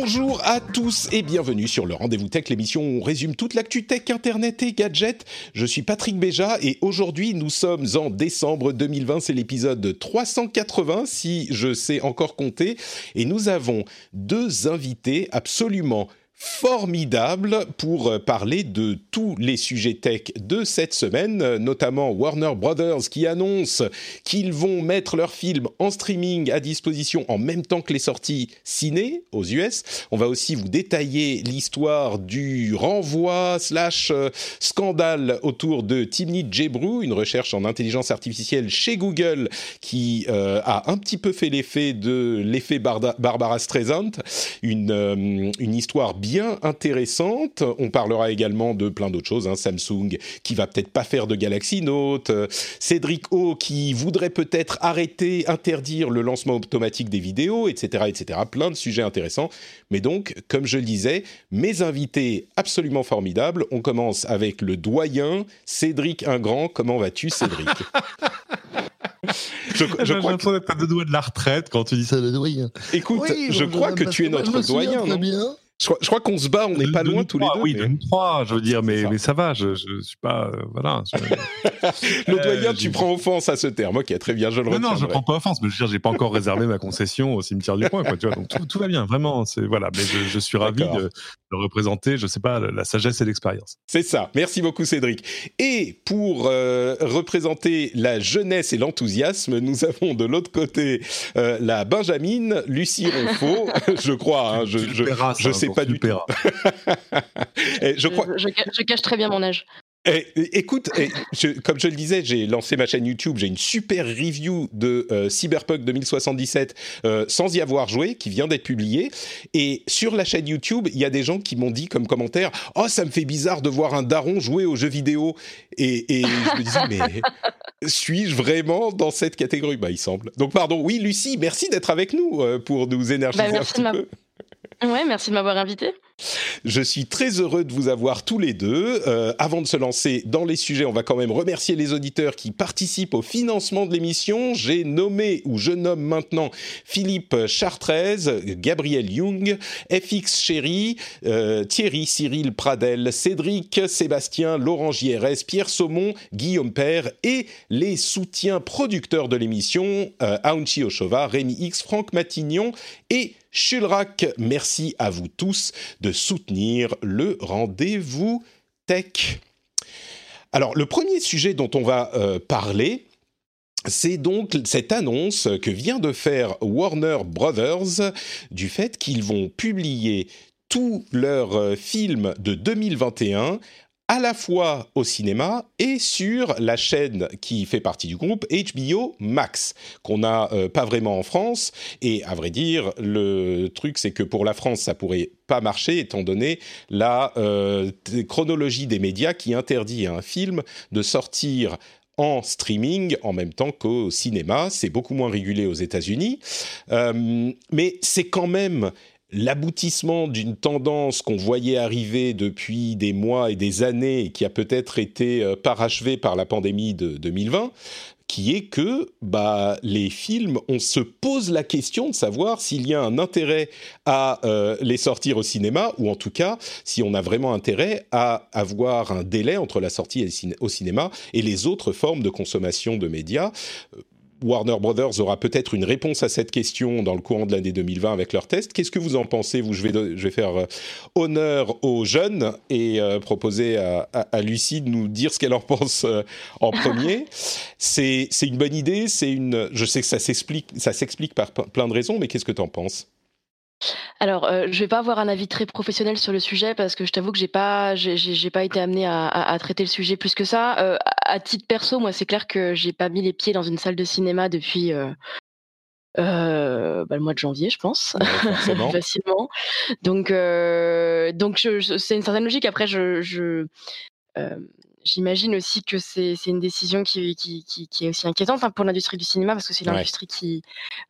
Bonjour à tous et bienvenue sur le Rendez-vous Tech, l'émission où on résume toute l'actu tech, internet et gadgets. Je suis Patrick Béja et aujourd'hui nous sommes en décembre 2020, c'est l'épisode 380 si je sais encore compter et nous avons deux invités absolument formidable pour euh, parler de tous les sujets tech de cette semaine, euh, notamment Warner Brothers qui annonce qu'ils vont mettre leurs films en streaming à disposition en même temps que les sorties ciné aux US. On va aussi vous détailler l'histoire du renvoi slash euh, scandale autour de Timnit Gebru, une recherche en intelligence artificielle chez Google qui a un petit peu fait l'effet de l'effet Barbara Streisand, une, une histoire bien intéressante. On parlera également de plein d'autres choses. Hein. Samsung qui va peut-être pas faire de Galaxy Note, euh, Cédric O qui voudrait peut-être arrêter, interdire le lancement automatique des vidéos, etc., etc. Plein de sujets intéressants. Mais donc, comme je le disais, mes invités absolument formidables. On commence avec le doyen Cédric Ingrand. Comment vas-tu, Cédric? Je, je crois que tu as deux doigts de la retraite quand tu dis ça, le doyen. Écoute, je crois que tu es notre doyen. Non? bien. Je crois, qu'on se bat, on n'est pas loin tous les deux. Oui, mais... trois, je veux dire, mais ça. mais ça va, je, je suis pas. Euh, voilà. le doyen, euh, tu prends offense à ce terme. Ok, très bien, je le retiens. Non, je prends pas offense, mais je veux dire, j'ai pas encore réservé ma concession au cimetière du coin, quoi, tu vois, donc tout, tout, va bien, vraiment. Voilà, mais je, je suis ravi de, de, représenter, je sais pas, la sagesse et l'expérience. C'est ça. Merci beaucoup, Cédric. Et pour euh, représenter la jeunesse et l'enthousiasme, nous avons de l'autre côté euh, la Benjamine, Lucie Ronfaux, je crois, hein, je, je, je, sais pas du tout. je, crois... je, cache très bien mon âge. Et, écoute, comme je le disais, j'ai lancé ma chaîne YouTube, j'ai une super review de euh, Cyberpunk 2077 euh, sans y avoir joué, qui vient d'être publiée. Et sur la chaîne YouTube, il y a des gens qui m'ont dit comme commentaire « Oh, ça me fait bizarre de voir un daron jouer aux jeux vidéo. » Et, et je me disais « Mais suis-je vraiment dans cette catégorie ?» Bah, il semble. Donc, pardon. Oui, Lucie, merci d'être avec nous euh, pour nous énergiser bah, un petit peu. Ouais, merci de m'avoir invité. Je suis très heureux de vous avoir tous les deux. Euh, avant de se lancer dans les sujets, on va quand même remercier les auditeurs qui participent au financement de l'émission. J'ai nommé, ou je nomme maintenant, Philippe Chartrez, Gabriel Young, FX Chéri, euh, Thierry Cyril Pradel, Cédric Sébastien, Laurent JRS, Pierre Saumon, Guillaume Père et les soutiens producteurs de l'émission, euh, Aunchi Oshova, Rémi X, Franck Matignon et Chulrac. Merci à vous tous de soutenir le rendez-vous tech. Alors, le premier sujet dont on va euh, parler, c'est donc cette annonce que vient de faire Warner Brothers du fait qu'ils vont publier tous leurs euh, films de 2021 à la fois au cinéma et sur la chaîne qui fait partie du groupe HBO Max, qu'on n'a euh, pas vraiment en France. Et à vrai dire, le truc, c'est que pour la France, ça pourrait pas marcher étant donné la euh, chronologie des médias qui interdit à un film de sortir en streaming en même temps qu'au cinéma. C'est beaucoup moins régulé aux États-Unis. Euh, mais c'est quand même l'aboutissement d'une tendance qu'on voyait arriver depuis des mois et des années et qui a peut-être été euh, parachevée par la pandémie de 2020, qui est que bah, les films, on se pose la question de savoir s'il y a un intérêt à euh, les sortir au cinéma, ou en tout cas, si on a vraiment intérêt à avoir un délai entre la sortie au cinéma et les autres formes de consommation de médias. Warner Brothers aura peut-être une réponse à cette question dans le courant de l'année 2020 avec leur test. Qu'est-ce que vous en pensez vous, je vais, je vais faire euh, honneur aux jeunes et euh, proposer à, à, Lucie de nous dire ce qu'elle en pense euh, en premier. C'est une bonne idée. C'est une. Je sais que ça s'explique, ça s'explique par plein de raisons, mais qu'est-ce que tu en penses? Alors, je je vais pas avoir un avis très professionnel sur le sujet parce que je t'avoue que j'ai pas, j'ai pas été amenée à, traiter le sujet plus que ça. à titre perso, moi, c'est clair que j'ai pas mis les pieds dans une salle de cinéma depuis bah, le mois de janvier, je pense, facilement. Donc, donc c'est une certaine logique. Après, je, j'imagine aussi que c'est une décision qui, qui, qui, est aussi inquiétante hein, pour l'industrie du cinéma parce que c'est l'industrie qui,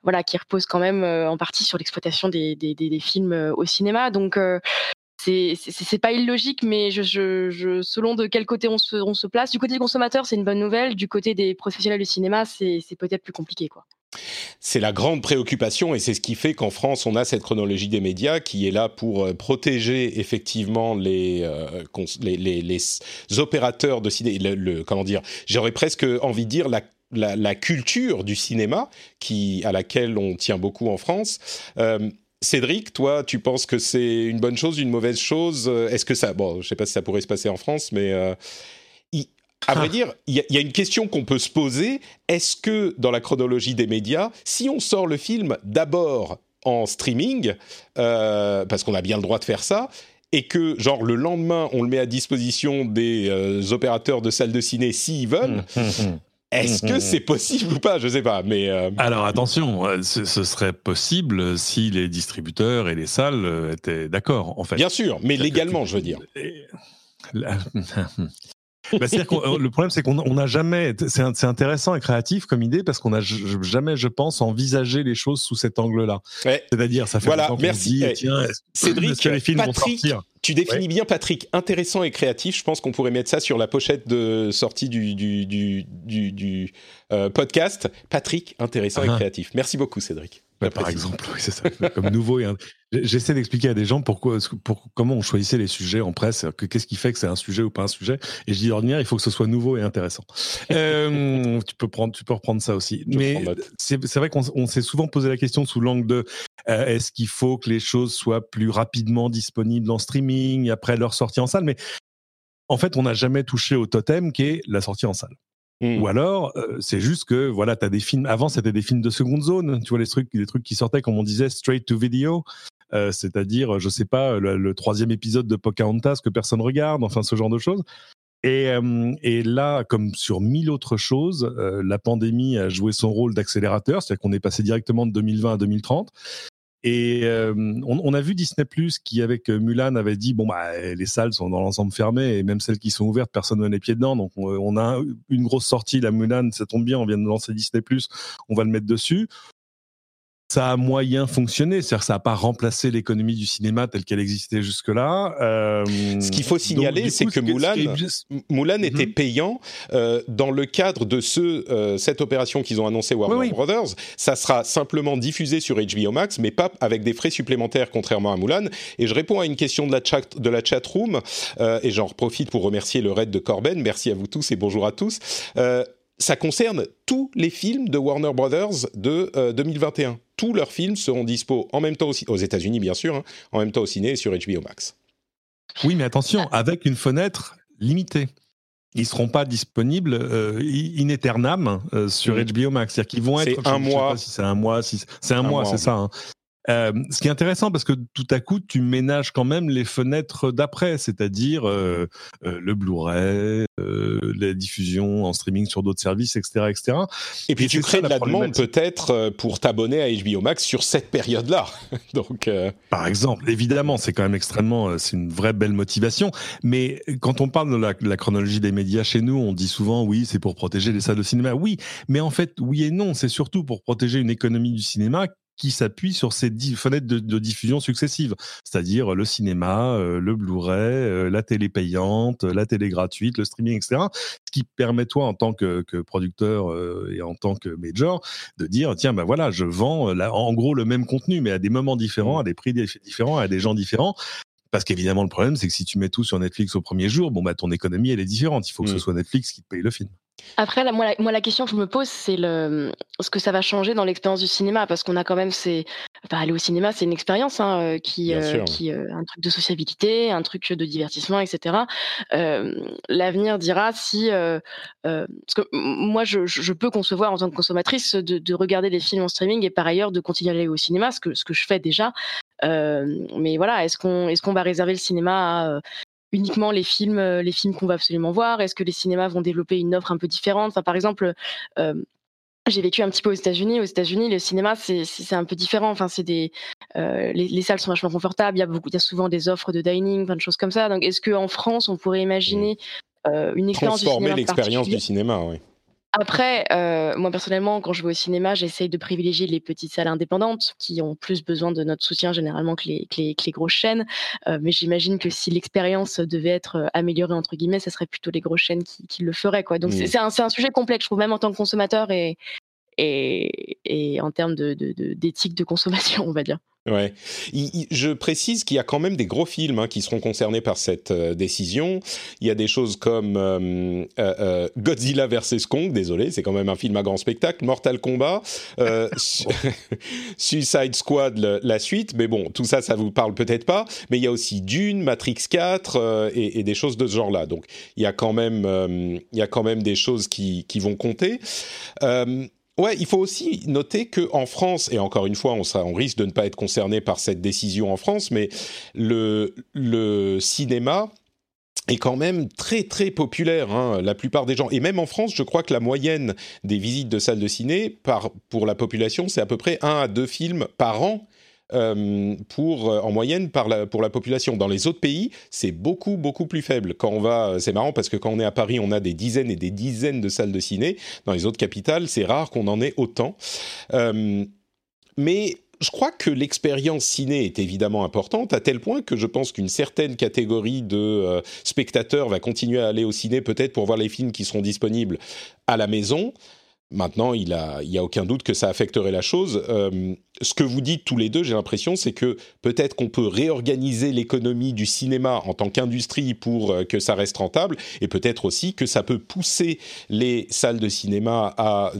voilà, qui repose quand même en partie sur l'exploitation des, des, des, films au cinéma. Donc, c'est pas illogique, mais je, je, selon de quel côté on se, on se place, du côté des consommateurs, c'est une bonne nouvelle. Du côté des professionnels du cinéma, c'est peut-être plus compliqué, quoi. C'est la grande préoccupation et c'est ce qui fait qu'en France, on a cette chronologie des médias qui est là pour euh, protéger effectivement les, euh, opérateurs de cinéma, comment dire, j'aurais presque envie de dire la, culture du cinéma qui, à laquelle on tient beaucoup en France. Euh, Cédric, toi, tu penses que c'est une bonne chose, une mauvaise chose? Est-ce que ça, bon, je sais pas si ça pourrait se passer en France, mais à vrai dire, il y, a une question qu'on peut se poser. Est-ce que dans la chronologie des médias, si on sort le film d'abord en streaming, euh, parce qu'on a bien le droit de faire ça, et que genre le lendemain on le met à disposition des euh, opérateurs de salles de ciné s'ils veulent. Est-ce que c'est possible ou pas? Je sais pas, mais euh, alors attention, ce, serait possible si les distributeurs et les salles étaient d'accord, en fait. Bien sûr, mais légalement, je veux dire. Bah, que le problème, c'est qu'on n'a jamais. C'est intéressant et créatif comme idée parce qu'on n'a jamais, je pense, envisagé les choses sous cet angle-là. C'est-à-dire, ça fait voilà, merci. Dit, tiens, Cédric, les films Patrick, vont sortir tu définis bien, Patrick, intéressant et créatif. Je pense qu'on pourrait mettre ça sur la pochette de sortie du, du, du, du, euh, podcast. Patrick, intéressant et ah. créatif. Merci beaucoup, Cédric. Par exemple, oui, c'est ça. Comme nouveau et J'essaie d'expliquer à des gens pourquoi, pour, comment on choisissait les sujets en presse, que qu'est-ce qui fait que c'est un sujet ou pas un sujet. Et je dis ordinaire, il faut que ce soit nouveau et intéressant. Euh, tu peux prendre, tu peux reprendre ça aussi. Mais c'est vrai qu'on s'est souvent posé la question sous l'angle de euh, est-ce qu'il faut que les choses soient plus rapidement disponibles en streaming après leur sortie en salle? Mais en fait, on n'a jamais touché au totem qui est la sortie en salle. Mmh. Ou alors, euh, c'est juste que voilà, tu as des films. Avant, c'était des films de seconde zone. Tu vois les trucs, les trucs qui sortaient, comme on disait, straight to video. Euh, c'est-à-dire, je sais pas, le, troisième épisode de Pocahontas que personne regarde, enfin ce genre de choses. Et, et là, comme sur mille autres choses, la pandémie a joué son rôle d'accélérateur, c'est-à-dire qu'on est passé directement de 2020 à 2030. Et euh, on, a vu Disney Plus qui, avec euh, Mulan, avait dit bon bah les salles sont dans l'ensemble fermées et même celles qui sont ouvertes, personne ne met les pieds dedans. Donc on, a une grosse sortie, la Mulan, ça tombe bien, on vient de lancer Disney Plus, on va le mettre dessus ça a moyen fonctionné, c'est-à-dire ça n'a pas remplacé l'économie du cinéma telle qu'elle existait jusque-là. Euh, ce qu'il faut signaler, c'est que Moulin, Moulin mhm. était payant euh, dans le cadre de ce, euh, cette opération qu'ils ont annoncé Warner Brothers. Ça sera simplement diffusé sur HBO Max, mais pas avec des frais supplémentaires, contrairement à Moulin. Et je réponds à une question de la chat, de la chat room, et j'en profite pour remercier le raid de Corben. Merci à vous tous et bonjour à tous ça concerne tous les films de Warner Brothers de 2021. Euh, tous leurs films seront dispo en même temps aussi, aux États-Unis bien sûr, hein, en même temps au ciné et sur HBO Max. Oui, mais attention, avec une fenêtre limitée. Ils seront pas disponibles euh, in aeternam euh, sur HBO Max, c'est-à-dire qu'ils vont être. C'est un mois. si c'est un mois, si c'est un, mois, c'est ça. Hein. Euh, ce qui est intéressant parce que tout à coup tu ménages quand même les fenêtres d'après, c'est-à-dire euh, euh, le Blu-ray, la diffusion en streaming sur d'autres services, etc., etc. Et puis tu crées de la, demande peut-être pour t'abonner à HBO Max sur cette période-là. Donc, par exemple, évidemment, c'est quand même extrêmement, c'est une vraie belle motivation. Mais quand on parle de la, de la chronologie des médias chez nous, on dit souvent oui, c'est pour protéger les salles de cinéma. Oui, mais en fait, oui et non, c'est surtout pour protéger une économie du cinéma qui s'appuie sur ces fenêtres de, diffusion successives, c'est-à-dire le cinéma, euh, le Blu-ray, euh, la télé payante, la télé gratuite, le streaming, etc. Ce qui permet toi, en tant que, producteur euh, et en tant que major, de dire tiens ben voilà, je vends en gros le même contenu, mais à des moments différents, mmh. à des prix différents, à des gens différents. Parce qu'évidemment, le problème, c'est que si tu mets tout sur Netflix au premier jour, bon, bah, ton économie, elle est différente. Il faut que ce mmh. soit Netflix qui te paye le film. Après, moi, la, moi, la question que je me pose, c'est le, ce que ça va changer dans l'expérience du cinéma, parce qu'on a quand même ces, enfin, aller au cinéma, c'est une expérience hein, euh, qui, euh, qui euh, un truc de sociabilité, un truc de divertissement, etc. L'avenir dira si, parce que moi, je, je, peux concevoir en tant que consommatrice de, de, regarder des films en streaming et par ailleurs de continuer à aller au cinéma, ce que, ce que je fais déjà. mais voilà, est-ce qu'on est-ce qu'on va réserver le cinéma à uniquement les films, les films qu'on va absolument voir? Est-ce que les cinémas vont développer une offre un peu différente? Enfin, par exemple, j'ai vécu un petit peu aux États-Unis. Aux États-Unis, le cinéma, c'est un peu différent. Enfin, c'est des les, salles sont vachement confortables. Il y a beaucoup, il y a souvent des offres de dining, plein de choses comme ça. Donc, est-ce qu'en France, on pourrait imaginer une expérience transformer l'expérience du cinéma, oui. Après, euh, moi personnellement, quand je vais au cinéma, j'essaye de privilégier les petites salles indépendantes qui ont plus besoin de notre soutien généralement que les, que les, grosses chaînes. Euh, mais j'imagine que si l'expérience devait être euh, améliorée, entre guillemets, ce serait plutôt les grosses chaînes qui, qui le feraient. Quoi. Donc c'est un, un, sujet complexe, je trouve, même en tant que consommateur et, et, et en termes d'éthique de, de, de consommation, on va dire. Ouais. je précise qu'il y a quand même des gros films hein, qui seront concernés par cette euh, décision. Il y a des choses comme euh, euh, Godzilla vs Kong, désolé, c'est quand même un film à grand spectacle, Mortal Kombat, Suicide Squad, la suite, mais bon, tout ça, ça vous parle peut-être pas. Mais il y a aussi Dune, Matrix 4 et, et, des choses de ce genre-là. Donc il y a quand même, il y a quand même des choses qui, qui vont compter. Ouais, il faut aussi noter que en France, et encore une fois, on, on, risque de ne pas être concerné par cette décision en France, mais le, le cinéma est quand même très très populaire. Hein, la plupart des gens, et même en France, je crois que la moyenne des visites de salles de ciné par, pour la population, c'est à peu près un à deux films par an euh, pour, euh, en moyenne pour la population. Dans les autres pays, c'est beaucoup, beaucoup plus faible. Quand on va, euh, c'est marrant parce que quand on est à Paris, on a des dizaines et des dizaines de salles de ciné. Dans les autres capitales, c'est rare qu'on en ait autant. mais je crois que l'expérience ciné est évidemment importante, à tel point que je pense qu'une certaine catégorie de spectateurs va continuer à aller au ciné, peut-être pour voir les films qui seront disponibles à la maison. Maintenant, il n'y a, aucun doute que ça affecterait la chose. Euh, ce que vous dites tous les deux, j'ai l'impression, c'est que peut-être qu'on peut réorganiser l'économie du cinéma en tant qu'industrie pour euh, que ça reste rentable, et peut-être aussi que ça peut pousser les salles de cinéma à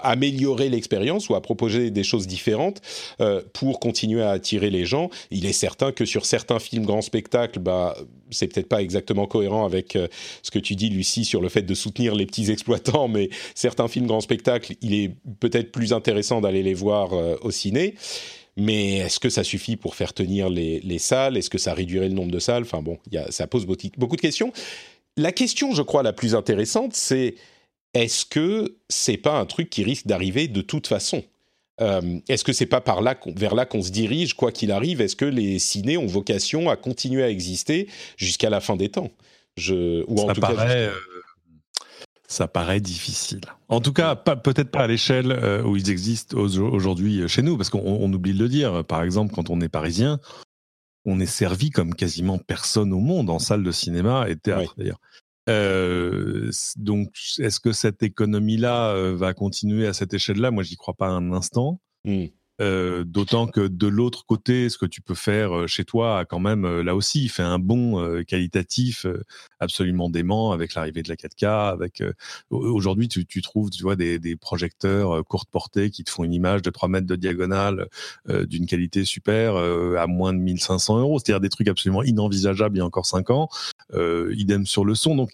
améliorer l'expérience ou à proposer des choses différentes euh, pour continuer à attirer les gens. Il est certain que sur certains films grand spectacle, bah, c'est peut-être pas exactement cohérent avec euh, ce que tu dis, Lucie, sur le fait de soutenir les petits exploitants, mais certains films grand spectacle, il est peut-être plus intéressant d'aller les voir euh, au ciné. Mais est-ce que ça suffit pour faire tenir les, les salles? Est-ce que ça réduirait le nombre de salles? Enfin bon, ça pose beaucoup de questions. La question, je crois, la plus intéressante, c'est est-ce que c'est pas un truc qui risque d'arriver de toute façon? Euh, Est-ce que c'est pas par là vers là qu'on se dirige, quoi qu'il arrive? Est-ce que les ciné ont vocation à continuer à exister jusqu'à la fin des temps? Je, ou ça paraît, euh, ça paraît difficile. En tout cas, peut-être pas à l'échelle euh, où ils existent aujourd'hui chez nous, parce qu'on oublie de le dire. Par exemple, quand on est parisien, on est servi comme quasiment personne au monde en salle de cinéma et théâtre d'ailleurs. Euh, donc, est-ce que cette économie-là euh, va continuer à cette échelle-là? Moi, j'y crois pas un instant. Mmh. Euh, d'autant que de l'autre côté, ce que tu peux faire euh, chez toi a quand même, euh, là aussi, fait un bond qualitatif absolument dément avec l'arrivée de la 4K. Avec aujourd'hui, tu, trouves, tu vois, des, projecteurs courte portée qui te font une image de 3 mètres de diagonale d'une qualité super à moins de 1500 euros. C'est-à-dire des trucs absolument inenvisageables il y a encore 5 ans. idem sur le son. Donc,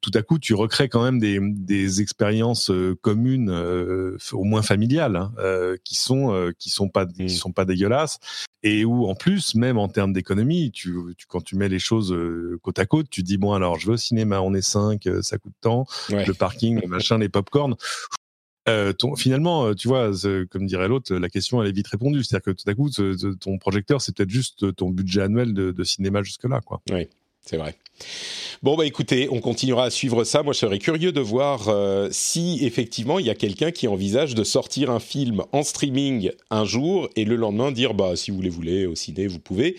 tout à coup, tu recrées quand même des, des expériences communes, au moins familiales, hein, qui sont qui sont pas qui mmh. sont pas dégueulasses et où en plus même en termes d'économie tu, quand tu mets les choses euh, côte à côte tu dis bon alors je vais au cinéma on est cinq euh, ça coûte tant le parking le machin les popcorn euh, ton, finalement, tu vois, comme dirait l'autre, la question elle est vite répondue. C'est-à-dire que tout à coup, ton projecteur, c'est peut-être juste ton budget annuel de, de cinéma jusque-là, quoi. Oui, c'est vrai. Bon, bah écoutez, on continuera à suivre ça. Moi, je serais curieux de voir euh, si effectivement il y a quelqu'un qui envisage de sortir un film en streaming un jour et le lendemain dire bah si vous les voulez au ciné, vous pouvez.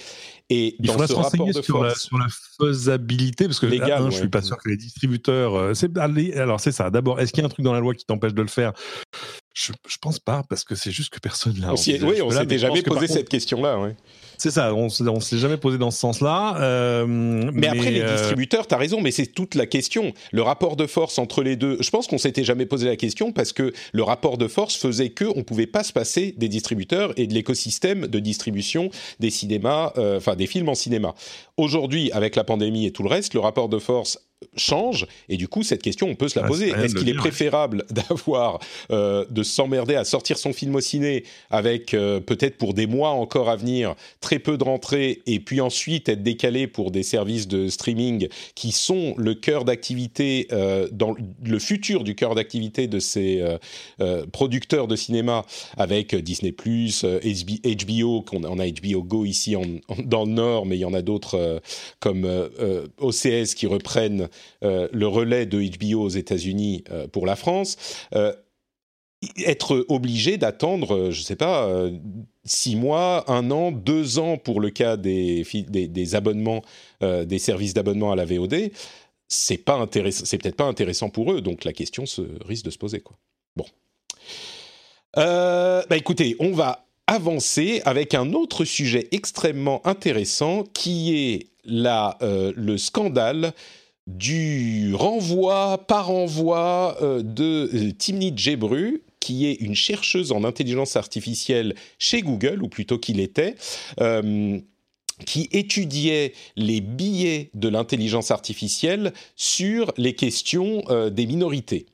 Et il dans rapport de sur, la, sur la faisabilité, parce que Légal, je suis pas sûr que les distributeurs. Euh, alors c'est ça. D'abord, est-ce qu'il y a un truc dans la loi qui t'empêche de le faire? Je, je pense pas, parce que c'est juste que personne l'a. Oui, on s'était jamais posé cette question-là. Ouais. C'est ça, on ne s'est jamais posé dans ce sens-là. Euh, mais, après, les euh, distributeurs, tu as raison, mais c'est toute la question. Le rapport de force entre les deux, je pense qu'on s'était jamais posé la question parce que le rapport de force faisait qu'on ne pouvait pas se passer des distributeurs et de l'écosystème de distribution des cinémas, euh, enfin des films en cinéma. Aujourd'hui, avec la pandémie et tout le reste, le rapport de force change. Et du coup, cette question, on peut se la ah, poser. Est-ce qu'il est préférable d'avoir, euh, de s'emmerder à sortir son film au ciné avec euh, peut-être pour des mois encore à venir très peu de rentrées et puis ensuite être décalé pour des services de streaming qui sont le cœur d'activité, euh, dans le futur du cœur d'activité de ces producteurs de cinéma avec Disney+, HBO, qu'on on a HBO Go ici dans le Nord, mais il y en a d'autres comme OCS qui reprennent euh, le relais de HBO aux États-Unis euh, pour la France, euh, être obligé d'attendre, je ne sais pas, six mois, un an, deux ans pour le cas des, des, abonnements, des services d'abonnement à la VOD, c'est pas intéressant, c'est peut-être pas intéressant pour eux. Donc la question se risque de se poser, quoi. Bon. bah écoutez, on va avancer avec un autre sujet extrêmement intéressant qui est la, le scandale du renvoi par envoi euh, de euh, Timnit Gebru, qui est une chercheuse en intelligence artificielle chez Google, ou plutôt qu'il était. Euh, qui étudiait les billets de l'intelligence artificielle sur les questions des minorités.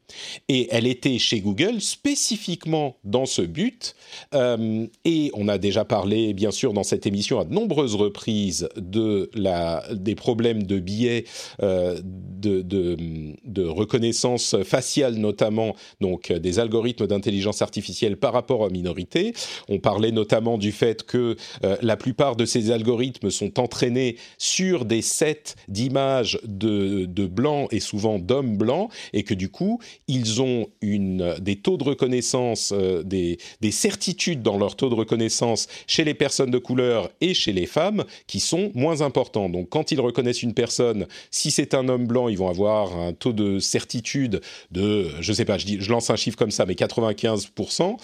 Et elle était chez Google spécifiquement dans ce but. Euh, et on a déjà parlé, bien sûr, dans cette émission à de nombreuses reprises de la, des problèmes de biais euh, de, reconnaissance faciale, notamment, donc des algorithmes d'intelligence artificielle par rapport aux minorités. On parlait notamment du fait que euh, la plupart de ces algorithmes sont entraînés sur des sets d'images de, de blancs et souvent d'hommes blancs, et que du coup, ils ont une, des taux de reconnaissance, euh, des, des, certitudes dans leur taux de reconnaissance chez les personnes de couleur et chez les femmes qui sont moins importants. Donc quand ils reconnaissent une personne, si c'est un homme blanc, ils vont avoir un taux de certitude de, je sais pas, je lance un chiffre comme ça, mais 95%.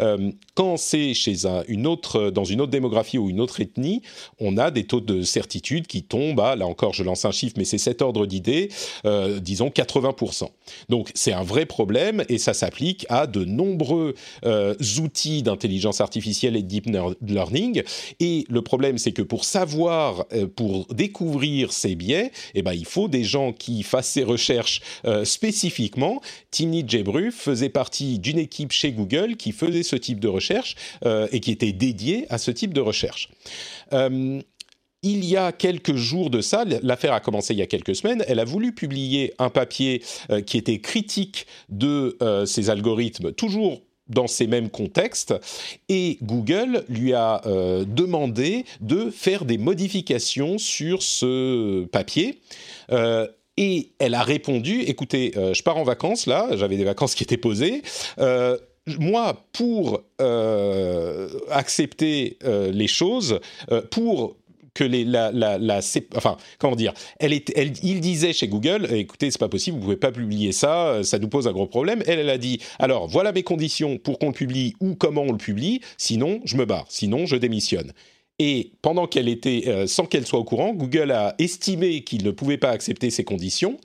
Euh, quand c'est chez un, une autre, dans une autre démographie ou une autre ethnie, on a des taux de certitude qui tombent à, là encore, je lance un chiffre, mais c'est cet ordre d'idée, euh, disons 80%. Donc c'est un vrai vrai problème et ça s'applique à de nombreux euh, outils d'intelligence artificielle et de deep learning. Et le problème, c'est que pour savoir, euh, pour découvrir ces biais, eh ben, il faut des gens qui fassent ces recherches euh, spécifiquement. Timnit Gebru faisait partie d'une équipe chez Google qui faisait ce type de recherche et qui était dédiée à ce type de recherche il y a quelques jours de ça, l'affaire a commencé il y a quelques semaines, elle a voulu publier un papier euh, qui était critique de euh, ces algorithmes, toujours dans ces mêmes contextes, et Google lui a euh, demandé de faire des modifications sur ce papier. et elle a répondu, écoutez, je pars en vacances là, j'avais des vacances qui étaient posées moi, pour accepter les choses, pour que les, la, la, enfin, comment dire, elle est, elle, il disait chez Google, écoutez, c'est pas possible, vous pouvez pas publier ça, ça nous pose un gros problème. Elle, elle a dit, alors voilà mes conditions pour qu'on le publie ou comment on le publie, sinon je me barre, sinon je démissionne. Et pendant qu'elle était, euh, sans qu'elle soit au courant, Google a estimé qu'il ne pouvait pas accepter ces conditions.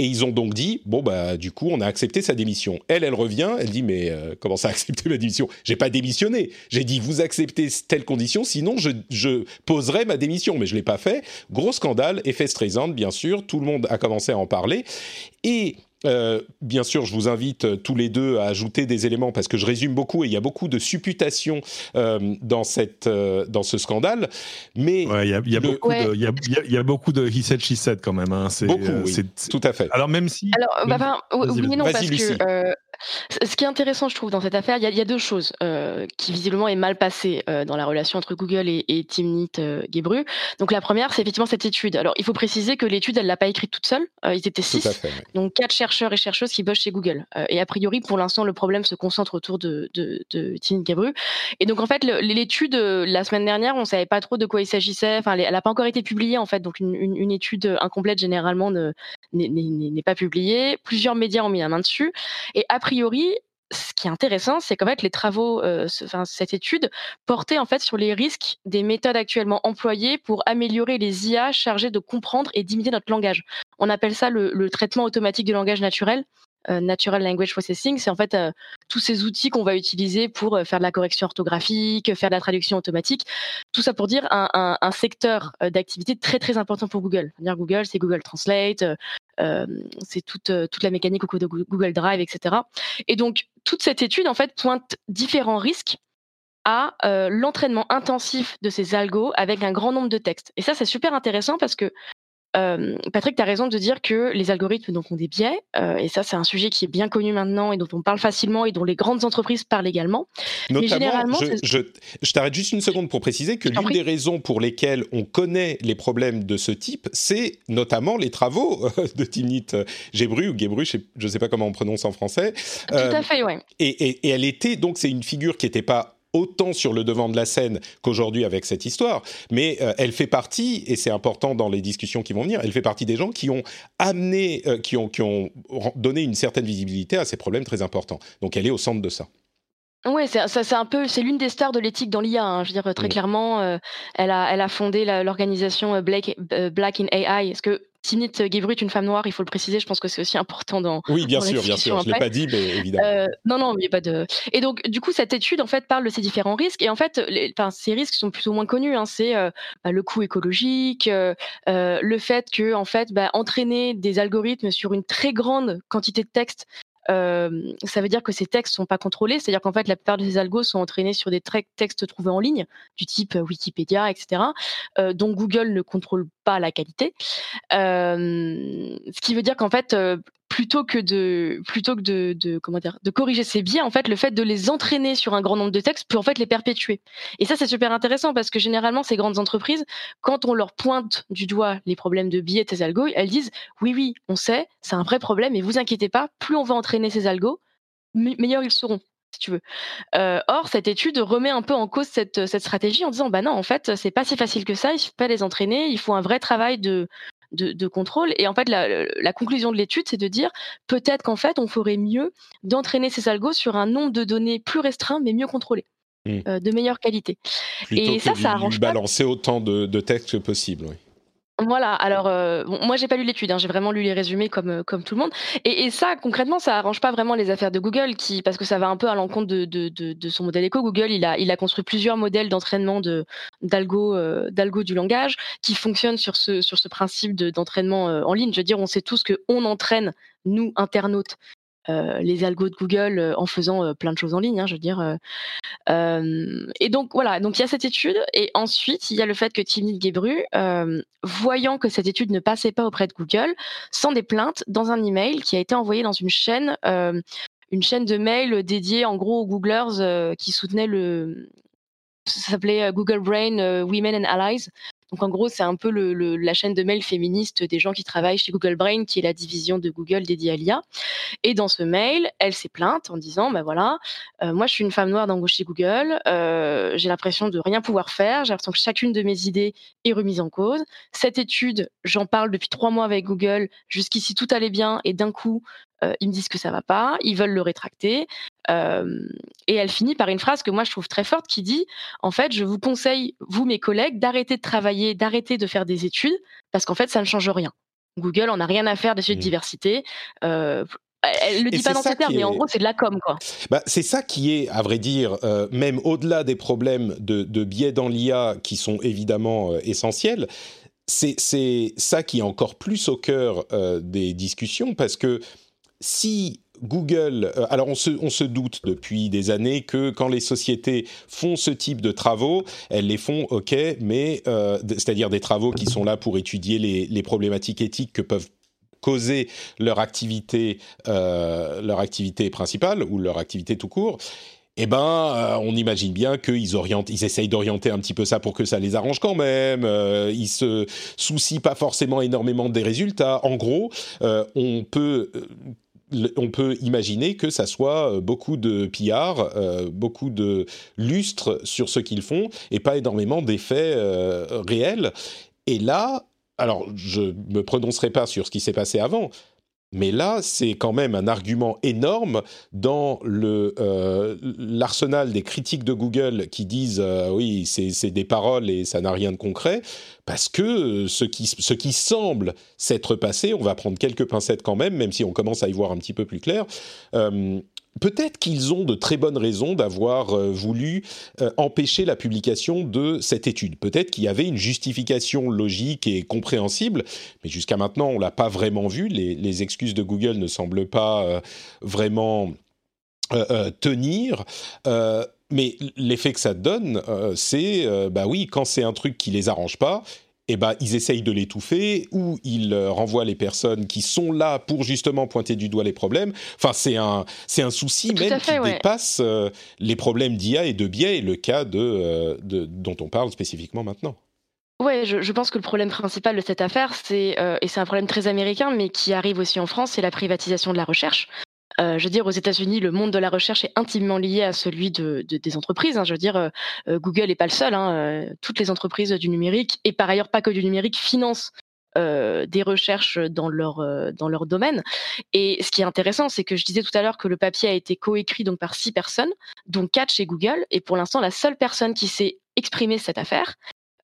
Et ils ont donc dit bon bah du coup on a accepté sa démission. Elle elle revient, elle dit mais euh, comment ça accepter ma démission? J'ai pas démissionné. J'ai dit vous acceptez telle condition, sinon je, je poserai ma démission. Mais je l'ai pas fait. Gros scandale, effet stressant bien sûr. Tout le monde a commencé à en parler et euh, bien sûr, je vous invite euh, tous les deux à ajouter des éléments parce que je résume beaucoup et il y a beaucoup de supputations euh, dans, cette, dans ce scandale. Mais il y, a, y, a beaucoup de, y, a, y, a beaucoup de he said, she said quand même. Hein. Beaucoup, oui, tout à fait. Alors même si. Alors, bah, oui, non, parce que ce qui est intéressant, je trouve, dans cette affaire, il y, a deux choses euh, qui visiblement est mal passées euh, dans la relation entre Google et, et Timnit euh, Gebru. Donc la première, c'est effectivement cette étude. Alors il faut préciser que l'étude, elle l'a pas écrite toute seule. ils étaient six, donc quatre chercheurs et chercheuses qui bossent chez Google. et a priori, pour l'instant, le problème se concentre autour de, de, de Timnit Gebru. Et donc en fait, l'étude la semaine dernière, on savait pas trop de quoi il s'agissait. Enfin, elle n'a pas encore été publiée en fait. Donc une, une, une étude incomplète généralement n'est pas publiée. Plusieurs médias ont mis la main dessus. Et après priori, ce qui est intéressant, c'est qu'en fait, les travaux, euh, cette étude portait en fait sur les risques des méthodes actuellement employées pour améliorer les IA chargées de comprendre et d'imiter notre langage. On appelle ça le, traitement automatique du langage naturel. Euh, natural Language Processing, c'est en fait euh, tous ces outils qu'on va utiliser pour faire de la correction orthographique, faire de la traduction automatique, tout ça pour dire un, un, un secteur d'activité très très important pour Google. Dire Google, c'est Google Translate, c'est toute, toute la mécanique au code de Google Drive, etc. Et donc, toute cette étude, en fait, pointe différents risques à l'entraînement intensif de ces algos avec un grand nombre de textes. Et ça, c'est super intéressant parce que Patrick, tu as raison de dire que les algorithmes donc, ont des biais, et ça c'est un sujet qui est bien connu maintenant et dont on parle facilement et dont les grandes entreprises parlent également. Notamment, Mais généralement, je, je, t'arrête juste une seconde pour préciser que l'une des raisons pour lesquelles on connaît les problèmes de ce type, c'est notamment les travaux de Timnit Gebru ou Gebru, je ne sais, pas comment on prononce en français. Tout à fait, oui. Et, et, et, elle était donc c'est une figure qui n'était pas autant sur le devant de la scène qu'aujourd'hui avec cette histoire, mais euh, elle fait partie, et c'est important dans les discussions qui vont venir, elle fait partie des gens qui ont amené, euh, qui, ont, qui ont donné une certaine visibilité à ces problèmes très importants. Donc elle est au centre de ça. Ouais, c'est c'est un peu, c'est l'une des stars de l'éthique dans l'IA. Hein. Je veux dire très clairement, euh, elle a, elle a fondé l'organisation Black, Black in AI. Que Timnit Gebru est une femme noire, il faut le préciser. Je pense que c'est aussi important dans. Oui, bien sûr, bien sûr. Je l'ai pas dit, mais évidemment. Euh, non, non, mais pas de. Et donc, du coup, cette étude en fait parle de ces différents risques. Et en fait, les, enfin, ces risques sont plus ou moins connus. Hein. C'est euh, bah, le coût écologique, euh, le fait que en fait, bah, entraîner des algorithmes sur une très grande quantité de texte ça veut dire que ces textes sont pas contrôlés, c'est-à-dire qu'en fait la plupart de ces algos sont entraînés sur des textes trouvés en ligne, du type Wikipédia, etc. Euh, dont Google ne contrôle pas la qualité. ce qui veut dire qu'en fait plutôt que de plutôt que de, comment dire de corriger ces biais en fait le fait de les entraîner sur un grand nombre de textes peut en fait les perpétuer et ça c'est super intéressant parce que généralement ces grandes entreprises quand on leur pointe du doigt les problèmes de biais de ces algos elles disent oui oui on sait c'est un vrai problème et vous inquiétez pas plus on va entraîner ces algos meilleurs ils seront si tu veux. Euh, or, cette étude remet un peu en cause cette, cette stratégie en disant bah non, en fait, c'est pas si facile que ça. Il faut pas les entraîner. Il faut un vrai travail de de, contrôle. Et en fait, la, conclusion de l'étude, c'est de dire peut-être qu'en fait, on ferait mieux d'entraîner ces algos sur un nombre de données plus restreint, mais mieux contrôlé. Mmh. Euh, de meilleure qualité. et ça, ça arrange balancer autant de, de textes que possible. Oui. Voilà, alors euh, moi j'ai pas lu l'étude, hein, j'ai vraiment lu les résumés comme euh, tout le monde. Et, ça concrètement, ça arrange pas vraiment les affaires de Google, parce que ça va un peu à l'encontre de, son modèle éco. Google, il a construit plusieurs modèles d'entraînement euh, d'algo du langage qui fonctionnent sur ce principe d'entraînement en ligne. Je veux dire, on sait tous que on entraîne nous internautes les algos de Google euh, en faisant euh, plein de choses en ligne, hein, je veux dire. et donc voilà, donc il y a cette étude, et ensuite il y a le fait que Timmy Gebru, voyant que cette étude ne passait pas auprès de Google, sent des plaintes dans un email qui a été envoyé dans une chaîne, une chaîne de mail dédiée en gros aux Googlers qui soutenaient le, ça s'appelait Google Brain Women and Allies. Donc en gros, c'est un peu la chaîne de mail féministe des gens qui travaillent chez Google Brain, qui est la division de Google dédiée à l'IA. Et dans ce mail, elle s'est plainte en disant, ben voilà, euh, moi je suis une femme noire d'embauche chez Google, euh, j'ai l'impression de rien pouvoir faire, j'ai l'impression que chacune de mes idées est remise en cause. Cette étude, j'en parle depuis trois mois avec Google, jusqu'ici tout allait bien, et d'un coup, ils me disent que ça va pas, ils veulent le rétracter. Euh, et elle finit par une phrase que moi je trouve très forte qui dit en fait, je vous conseille, vous mes collègues, d'arrêter de travailler, d'arrêter de faire des études, parce qu'en fait, ça ne change rien. Google, on n'a rien à faire d'études de mmh. diversité. Euh, elle le dit pas dans ces termes, mais en gros, c'est de la com, quoi. Bah, c'est ça qui est, à vrai dire, même au-delà des problèmes de, de biais dans l'IA qui sont évidemment essentiels, c'est ça qui est encore plus au cœur des discussions parce que si Google, euh, alors on se, doute depuis des années que quand les sociétés font ce type de travaux, elles les font ok, mais euh, c'est-à-dire des travaux qui sont là pour étudier les, problématiques éthiques que peuvent causer leur activité, euh, leur activité principale ou leur activité tout court. Eh ben, on imagine bien qu'ils orientent, ils essayent d'orienter un petit peu ça pour que ça les arrange quand même. ils se soucient pas forcément énormément des résultats. En gros, on peut on peut imaginer que ça soit euh, beaucoup de PR, euh, beaucoup de lustre sur ce qu'ils font et pas énormément d'effets euh, réels. Et là, alors je me prononcerai pas sur ce qui s'est passé avant, mais là, c'est quand même un argument énorme dans euh, l'arsenal des critiques de Google qui disent euh, oui, c'est des paroles et ça n'a rien de concret, parce que ce qui, ce qui semble s'être passé, on va prendre quelques pincettes quand même, même si on commence à y voir un petit peu plus clair. Euh, peut-être qu'ils ont de très bonnes raisons d'avoir euh, voulu euh, empêcher la publication de cette étude. Peut-être qu'il y avait une justification logique et compréhensible, mais jusqu'à maintenant, on l'a pas vraiment vu. Les, excuses de Google ne semblent pas euh, vraiment tenir. mais l'effet que ça donne, c'est, bah oui, quand c'est un truc qui les arrange pas, eh ben, ils essayent de l'étouffer ou ils euh, renvoient les personnes qui sont là pour justement pointer du doigt les problèmes. Enfin, c'est un, c'est un souci même qui dépasse euh, les problèmes d'IA et de biais et le cas euh, de, dont on parle spécifiquement maintenant. Ouais, je, pense que le problème principal de cette affaire, c'est et c'est un problème très américain, mais qui arrive aussi en France, c'est la privatisation de la recherche. Euh, je veux dire, aux États-Unis, le monde de la recherche est intimement lié à celui de, des entreprises. Hein. Je veux dire, euh, euh, Google n'est pas le seul. Hein. Toutes les entreprises du numérique, et par ailleurs pas que du numérique, financent des recherches dans leur dans leur domaine. Et ce qui est intéressant, c'est que je disais tout à l'heure que le papier a été coécrit donc par six personnes, dont quatre chez Google. Et pour l'instant, la seule personne qui s'est exprimée cette affaire,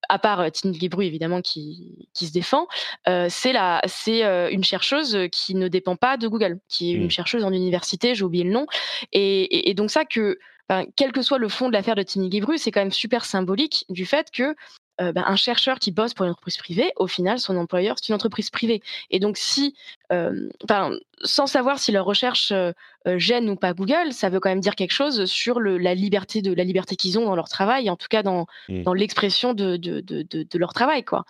à part euh, Tine évidemment qui, qui se défend, euh, c'est la, c'est euh, une chercheuse qui ne dépend pas de Google, qui est une mmh. chercheuse en université, j'ai oublié le nom, et, et, donc ça que, quel que soit le fond de l'affaire de Tine Guébru, c'est quand même super symbolique du fait que euh, ben, un chercheur qui bosse pour une entreprise privée, au final, son employeur, c'est une entreprise privée. Et donc, si, euh, sans savoir si leur recherche euh, gêne ou pas Google, ça veut quand même dire quelque chose sur le, la liberté de la liberté qu'ils ont dans leur travail, en tout cas dans, mmh. dans l'expression de, de, de, de, leur travail, quoi.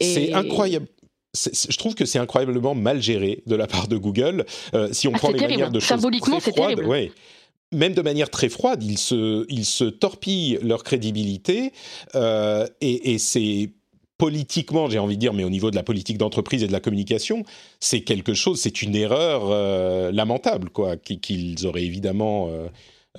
C'est incroyable je trouve que c'est incroyablement mal géré de la part de Google. si on ah, prend les manières de choses symboliquement, c'est terrible. Ouais même de manière très froide, ils se, ils se torpillent leur crédibilité euh, et, c'est politiquement, j'ai envie de dire, mais au niveau de la politique d'entreprise et de la communication, c'est quelque chose, c'est une erreur euh, lamentable, quoi, qu'ils auraient évidemment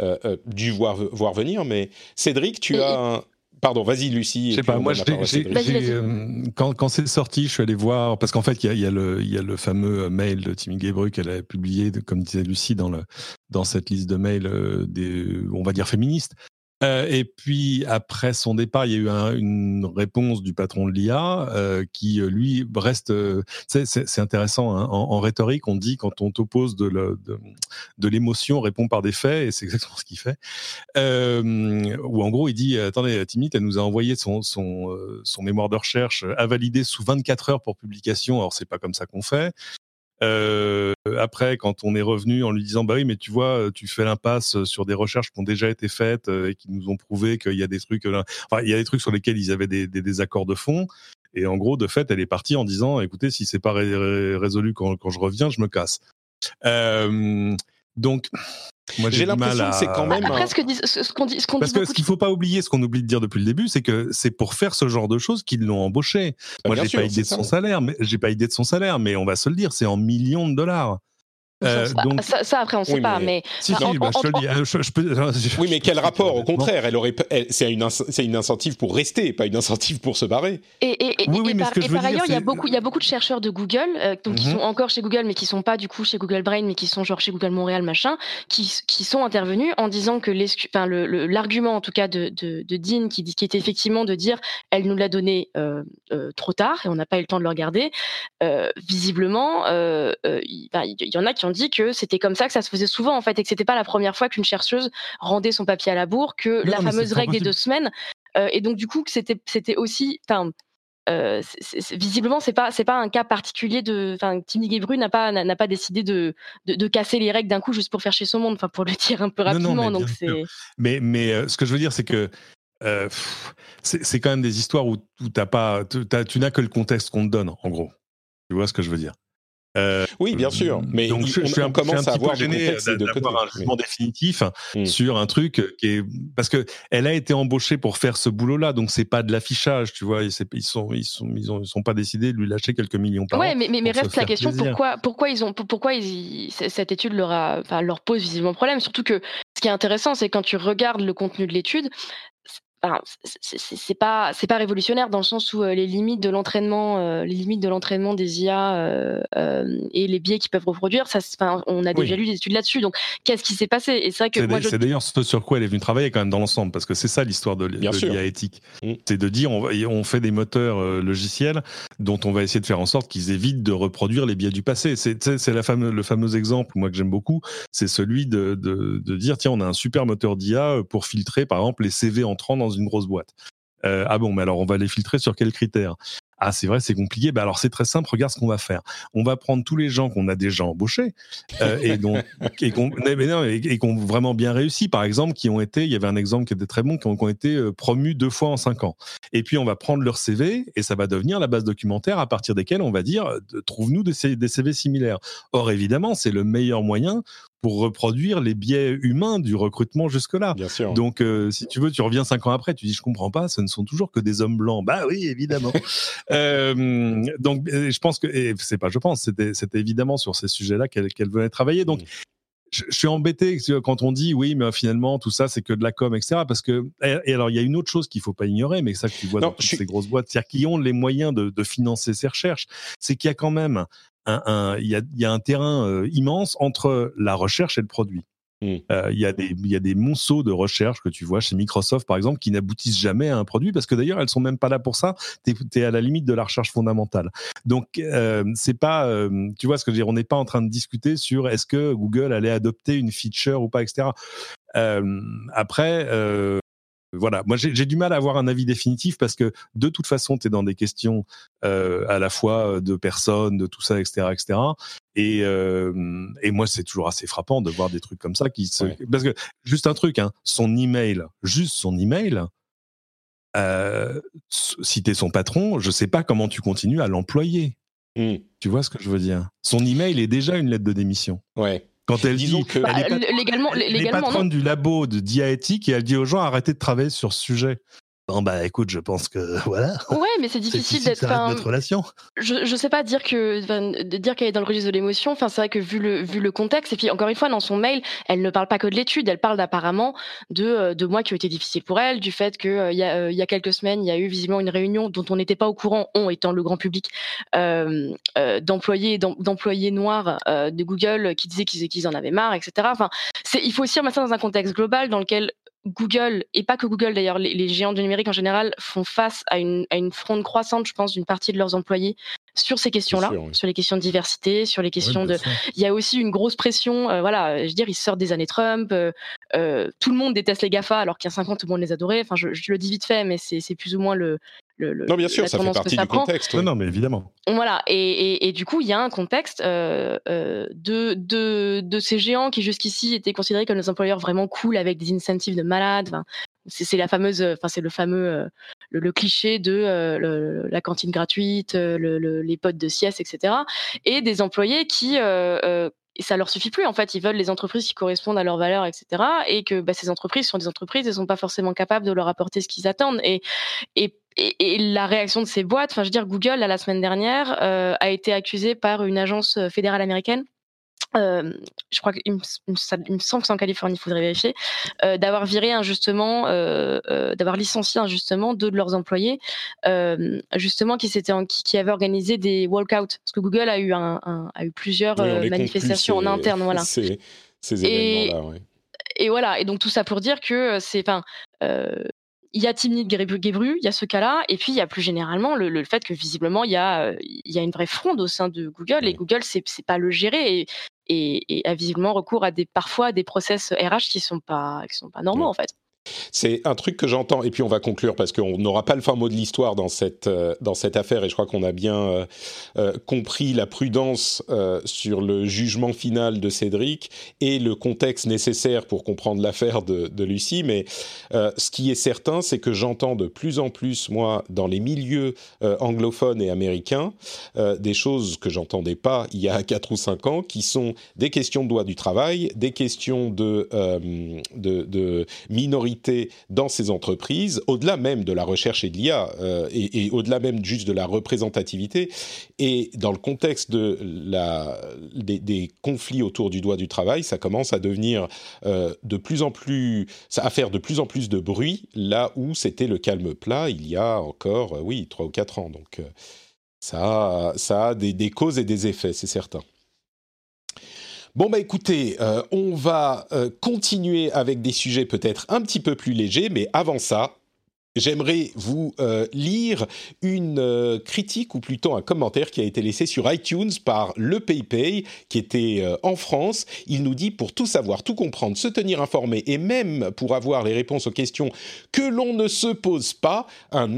euh, dû voir, voir venir. Mais Cédric, tu as un, Pardon, vas-y Lucie. Je sais pas, moi, euh, quand, quand c'est sorti, je suis allé voir, parce qu'en fait, il y a, le, y a le fameux mail de Timmy Gebru qu'elle a publié, comme disait Lucie, dans, le, dans cette liste de mails euh, des, on va dire, féministes. Euh, et puis après son départ, il y a eu un, une réponse du patron de l'IA euh, qui euh, lui reste. Euh, c'est intéressant. Hein, en, en, rhétorique, on dit quand on t'oppose de, de, de l'émotion, répond par des faits, et c'est exactement ce qu'il fait. Euh, ou en gros, il dit attendez, Timmy, elle nous a envoyé son son, son mémoire de recherche à valider sous 24 heures pour publication. Alors c'est pas comme ça qu'on fait. Euh, après, quand on est revenu en lui disant bah oui, mais tu vois, tu fais l'impasse sur des recherches qui ont déjà été faites euh, et qui nous ont prouvé qu'il y a des trucs, euh, enfin, il y a des trucs sur lesquels ils avaient des, des désaccords de fond. Et en gros, de fait, elle est partie en disant écoutez, si c'est pas résolu quand, quand, je reviens, je me casse. Euh, donc, j'ai l'impression que c'est quand même. Après, ce qu'on dit, ce qu'on dit, Parce que ce qu'il faut pas oublier, ce qu'on oublie de dire depuis le début, c'est que c'est pour faire ce genre de choses qu'ils l'ont embauché. Bah, Moi, j'ai pas idée de son salaire, mais j'ai pas idée de son salaire, mais on va se le dire, c'est en millions de dollars. Euh, donc... ça, après, on ne sait pas, mais. Si, si, bah, je te le dis. Je, peux... oui, mais quel rapport Au contraire, elle aurait, c'est une, c'est une incentive pour rester, pas une incentive pour se barrer. Et, et, et, oui, par, par ailleurs, il y a beaucoup, il y a beaucoup de chercheurs de Google, euh, donc qui mhm. sont encore chez Google, mais qui sont pas du coup chez Google Brain, mais qui sont genre chez Google Montréal, machin, qui, qui sont intervenus en disant que l'argument en tout cas de, de, de Dean, qui, qui était effectivement de dire, elle nous l'a donné euh, euh, trop tard et on n'a pas eu le temps de le regarder. Euh, visiblement, il y, y en a qui ont dit que c'était comme ça que ça se faisait souvent en fait et que c'était pas la première fois qu'une chercheuse rendait son papier à la bourre, que la fameuse règle des deux semaines. Euh, et donc du coup que c'était c'était aussi, enfin. Euh, visiblement, c'est pas c'est pas un cas particulier de. Enfin, Timmy Gebru n'a pas n'a pas décidé de, de, casser les règles d'un coup juste pour faire chez son monde. Enfin, pour le dire un peu rapidement. donc c'est. Mais mais euh, ce que je veux dire, c'est que euh, c'est quand même des histoires où, où t'as pas tu n'as que le contexte qu'on te donne en gros. Tu vois ce que je veux dire? Euh, oui, bien sûr. Mais donc, je, suis un, commence à avoir gêné d'avoir un jugement définitif hmm. sur un truc qui est parce que elle a été embauchée pour faire ce boulot-là, donc c'est pas de l'affichage, tu vois. Ils sont ils sont ils, ont, sont pas décidés de lui lâcher quelques millions par ouais, an. mais mais, reste la question pourquoi pourquoi ils ont pourquoi ils, cette étude leur a, enfin, leur pose visiblement problème. Surtout que ce qui est intéressant, c'est quand tu regardes le contenu de l'étude, c'est pas c'est pas révolutionnaire dans le sens où les limites de l'entraînement les limites de l'entraînement des IA et les biais qu'ils peuvent reproduire ça on a déjà lu des études là-dessus. Donc qu'est-ce qui s'est passé? Et c'est que c'est d'ailleurs ce sur quoi elle est venue travailler quand même dans l'ensemble parce que c'est ça l'histoire de, l'IA éthique. Mmh. c'est de dire on, on fait des moteurs logiciels dont on va essayer de faire en sorte qu'ils évitent de reproduire les biais du passé. C'est la fameux, le fameux exemple moi que j'aime beaucoup. C'est celui de, de, de dire tiens on a un super moteur d'IA pour filtrer par exemple les CV entrants dans une grosse boîte. Euh, ah bon, mais alors on va les filtrer sur quels critères? Ah, c'est vrai, c'est compliqué. Bah alors c'est très simple. Regarde ce qu'on va faire. On va prendre tous les gens qu'on a déjà embauchés euh, et donc et qu'on et, ont vraiment bien réussi. Par exemple, qui ont été, il y avait un exemple qui était très bon, qui ont, été euh, promus deux fois en cinq ans. Et puis on va prendre leur CV et ça va devenir la base documentaire à partir desquelles on va dire trouve-nous des, des CV similaires. Or évidemment, c'est le meilleur moyen pour reproduire les biais humains du recrutement jusque-là. Bien sûr. Donc, euh, si tu veux, tu reviens cinq ans après, tu dis je comprends pas, ce ne sont toujours que des hommes blancs. Bah oui, évidemment. euh, donc, je pense que, et c'est pas, je pense, c'était évidemment sur ces sujets-là qu'elle qu'elle venait travailler. Donc, je, suis embêté quand on dit oui, mais finalement tout ça c'est que de la com, etc. Parce que et, alors il y a une autre chose qu'il faut pas ignorer, mais ça que tu vois dans ces grosses boîtes, c'est-à-dire qui ont les moyens de, de financer ces recherches, c'est qu'il y a quand même il y, a, y, a, un terrain euh, immense entre la recherche et le produit. Euh, il y, a des, y a des monceaux de recherche que tu vois chez Microsoft, par exemple, qui n'aboutissent jamais à un produit parce que d'ailleurs, elles sont même pas là pour ça. Tu es, à la limite de la recherche fondamentale. Donc, euh, c'est pas, euh, tu vois ce que je veux dire, on n'est pas en train de discuter sur est-ce que Google allait adopter une feature ou pas, etc. après, voilà, moi j'ai du mal à avoir un avis définitif parce que de toute façon, tu es dans des questions euh, à la fois euh, de personnes, de tout ça, etc. etc. Et, euh, et moi, c'est toujours assez frappant de voir des trucs comme ça qui se... Parce que, juste un truc, hein, son email, juste son email, euh, si tu es son patron, je sais pas comment tu continues à l'employer. Mmh. Tu vois ce que je veux dire? Son email est déjà une lettre de démission. Ouais. Quand elle dit que bah, légalement, légalement, patronne du labo de Diaéthique et elle dit aux gens arrêtez de travailler sur ce sujet bah écoute, je pense que voilà. Ouais, mais c'est difficile d'être. notre relation. Je je sais pas dire que de dire qu'elle est dans le registre de l'émotion. Enfin, c'est vrai que vu le vu le contexte et puis encore une fois dans son mail, elle ne parle pas que de l'étude, elle parle apparemment de euh, de mois qui ont été difficiles pour elle, du fait que euh, il y a euh, y a quelques semaines, il y a eu visiblement une réunion dont on n'était pas au courant, on étant le grand public, euh, d'employés d'employés noirs de Google qui disaient qu'ils qu'ils en avaient marre, etc. Enfin, c'est il faut aussi remettre ça dans un contexte global dans lequel Google, et pas que Google d'ailleurs, les, géants du numérique en général font face à une, à une fronde croissante, je pense, d'une partie de leurs employés sur ces questions-là, sur les questions de diversité, sur les questions de. Il y a aussi une grosse pression. Euh, voilà, je veux dire, ils sortent des années Trump. Euh, euh, tout le monde déteste les Gafa, alors qu'il y a 50, tout le monde les adorait. Enfin, je, le dis vite fait, mais c'est plus ou moins le. Le non, bien sûr, ça fait partie du contexte. Non, mais évidemment. Voilà, et, et, du coup, il y a un contexte de, de, de ces géants qui jusqu'ici étaient considérés comme des employeurs vraiment cool avec des incentives de malades. c'est la fameuse, enfin c'est le fameux, le, cliché de la cantine gratuite, le, les potes de sieste, etc. Et des employés qui euh, euh, ça leur suffit plus en fait ils veulent les entreprises qui correspondent à leurs valeurs etc et que bah, ces entreprises sont des entreprises elles sont pas forcément capables de leur apporter ce qu'ils attendent et, et et, la réaction de ces boîtes, enfin je veux dire Google la semaine dernière euh, a été accusé par une agence fédérale américaine euh, je crois qu'il me, me, semble que c'est en Californie, il faudrait vérifier, euh, d'avoir viré injustement, euh, euh d'avoir licencié injustement deux de leurs employés, euh, justement qui s'étaient qui, qui, avaient organisé des walkouts, parce que Google a eu un, un a eu plusieurs manifestations en interne, voilà. Ces, ces événements-là, ouais. Et voilà, et donc tout ça pour dire que c'est, enfin, il y a Timnit Gebru, il y a ce cas-là, et puis il y a plus généralement le, le fait que visiblement il y a, il y a une vraie fronde au sein de Google, et Google c'est pas le gérer, et, et, et, a visiblement recours à des parfois à des process RH qui sont pas qui sont pas normaux en fait. C'est un truc que j'entends, et puis on va conclure parce qu'on n'aura pas le fin mot de l'histoire dans cette, euh, dans cette affaire, et je crois qu'on a bien euh, euh, compris la prudence sur le jugement final de Cédric et le contexte nécessaire pour comprendre l'affaire de, Lucie. Mais ce qui est certain, c'est que j'entends de plus en plus, moi, dans les milieux anglophones et américains, des choses que j'entendais pas il y a 4 ou 5 ans, qui sont des questions de droit du travail, des questions de, de, de minorité dans ces entreprises, au-delà même de la recherche et de l'IA, euh, et, au-delà même juste de la représentativité, et dans le contexte des, conflits autour du droit du travail, ça commence à devenir euh, de plus en plus, à faire de plus en plus de bruit là où c'était le calme plat il y a encore, euh, oui, trois ou quatre ans. Donc ça, a des causes et des effets, c'est certain. Bon, bah écoutez, euh, on va euh, continuer avec des sujets peut-être un petit peu plus légers, mais avant ça, j'aimerais vous euh, lire une euh, critique ou plutôt un commentaire qui a été laissé sur iTunes par le PayPay qui était euh, en France. Il nous dit pour tout savoir, tout comprendre, se tenir informé et même pour avoir les réponses aux questions que l'on ne se pose pas, un,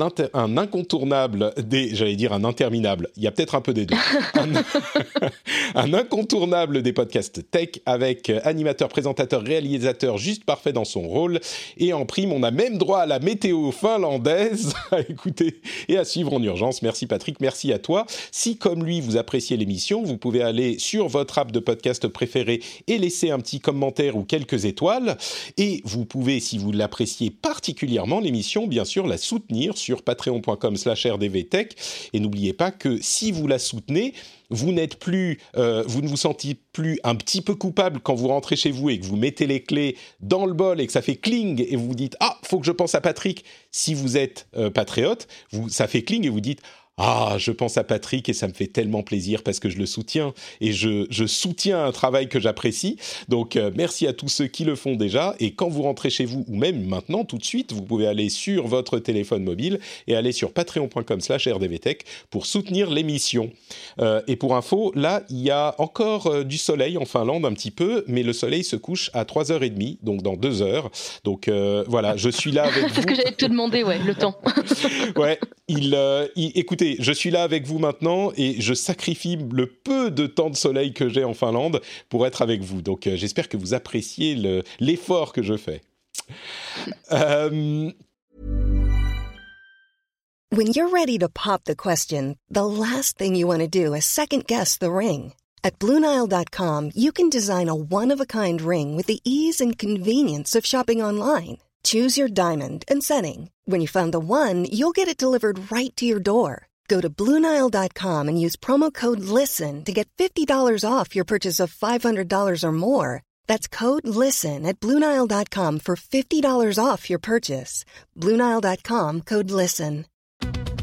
incontournable des, j'allais dire un interminable, il y a peut-être un peu des un, incontournable des podcasts tech avec animateur, présentateur, réalisateur juste parfait dans son rôle et en prime on a même droit à la météo finlandaise à écouter et à suivre en urgence. Merci Patrick, merci à toi. Si comme lui vous appréciez l'émission, vous pouvez aller sur votre app de podcast préféré et laisser un petit commentaire ou quelques étoiles. Et vous pouvez, si vous l'appréciez particulièrement l'émission, bien sûr la soutenir sur patreon.com/rdvtech. Et n'oubliez pas que si vous la soutenez, vous n'êtes plus, euh, vous ne vous sentez plus un petit peu coupable quand vous rentrez chez vous et que vous mettez les clés dans le bol et que ça fait cling et vous vous dites ah faut que je pense à Patrick. Si vous êtes euh, patriote, vous, ça fait cling et vous dites ah, je pense à Patrick et ça me fait tellement plaisir parce que je le soutiens et je, soutiens un travail que j'apprécie. Donc euh, merci à tous ceux qui le font déjà. Et quand vous rentrez chez vous ou même maintenant tout de suite, vous pouvez aller sur votre téléphone mobile et aller sur patreon.com/rdvtech pour soutenir l'émission. Euh, et pour info, là il y a encore euh, du soleil en Finlande un petit peu, mais le soleil se couche à 3h30, donc dans 2 heures. Donc voilà, je suis là avec vous. C'est ce que j'allais te demander, ouais, le temps. ouais, il, il écoutez je suis là avec vous maintenant et je sacrifie le peu de temps de soleil que j'ai en Finlande pour être avec vous. Donc euh, j'espère que vous appréciez l'effort que je fais. Euh... When you're ready to pop the question, the last thing you want to do is second guess the ring. At BlueNile.com, you can design a one-of-a-kind ring with the ease and convenience of shopping online. Choose your diamond and setting. When you find the one, you'll get it delivered right to your door. Go to Bluenile.com and use promo code LISTEN to get $50 off your purchase of $500 or more. That's code LISTEN at Bluenile.com for $50 off your purchase. Bluenile.com code LISTEN.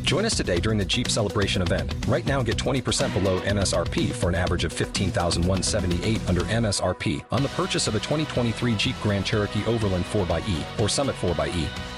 Join us today during the Jeep Celebration event. Right now, get 20% below MSRP for an average of 15178 under MSRP on the purchase of a 2023 Jeep Grand Cherokee Overland 4xE or Summit 4xE.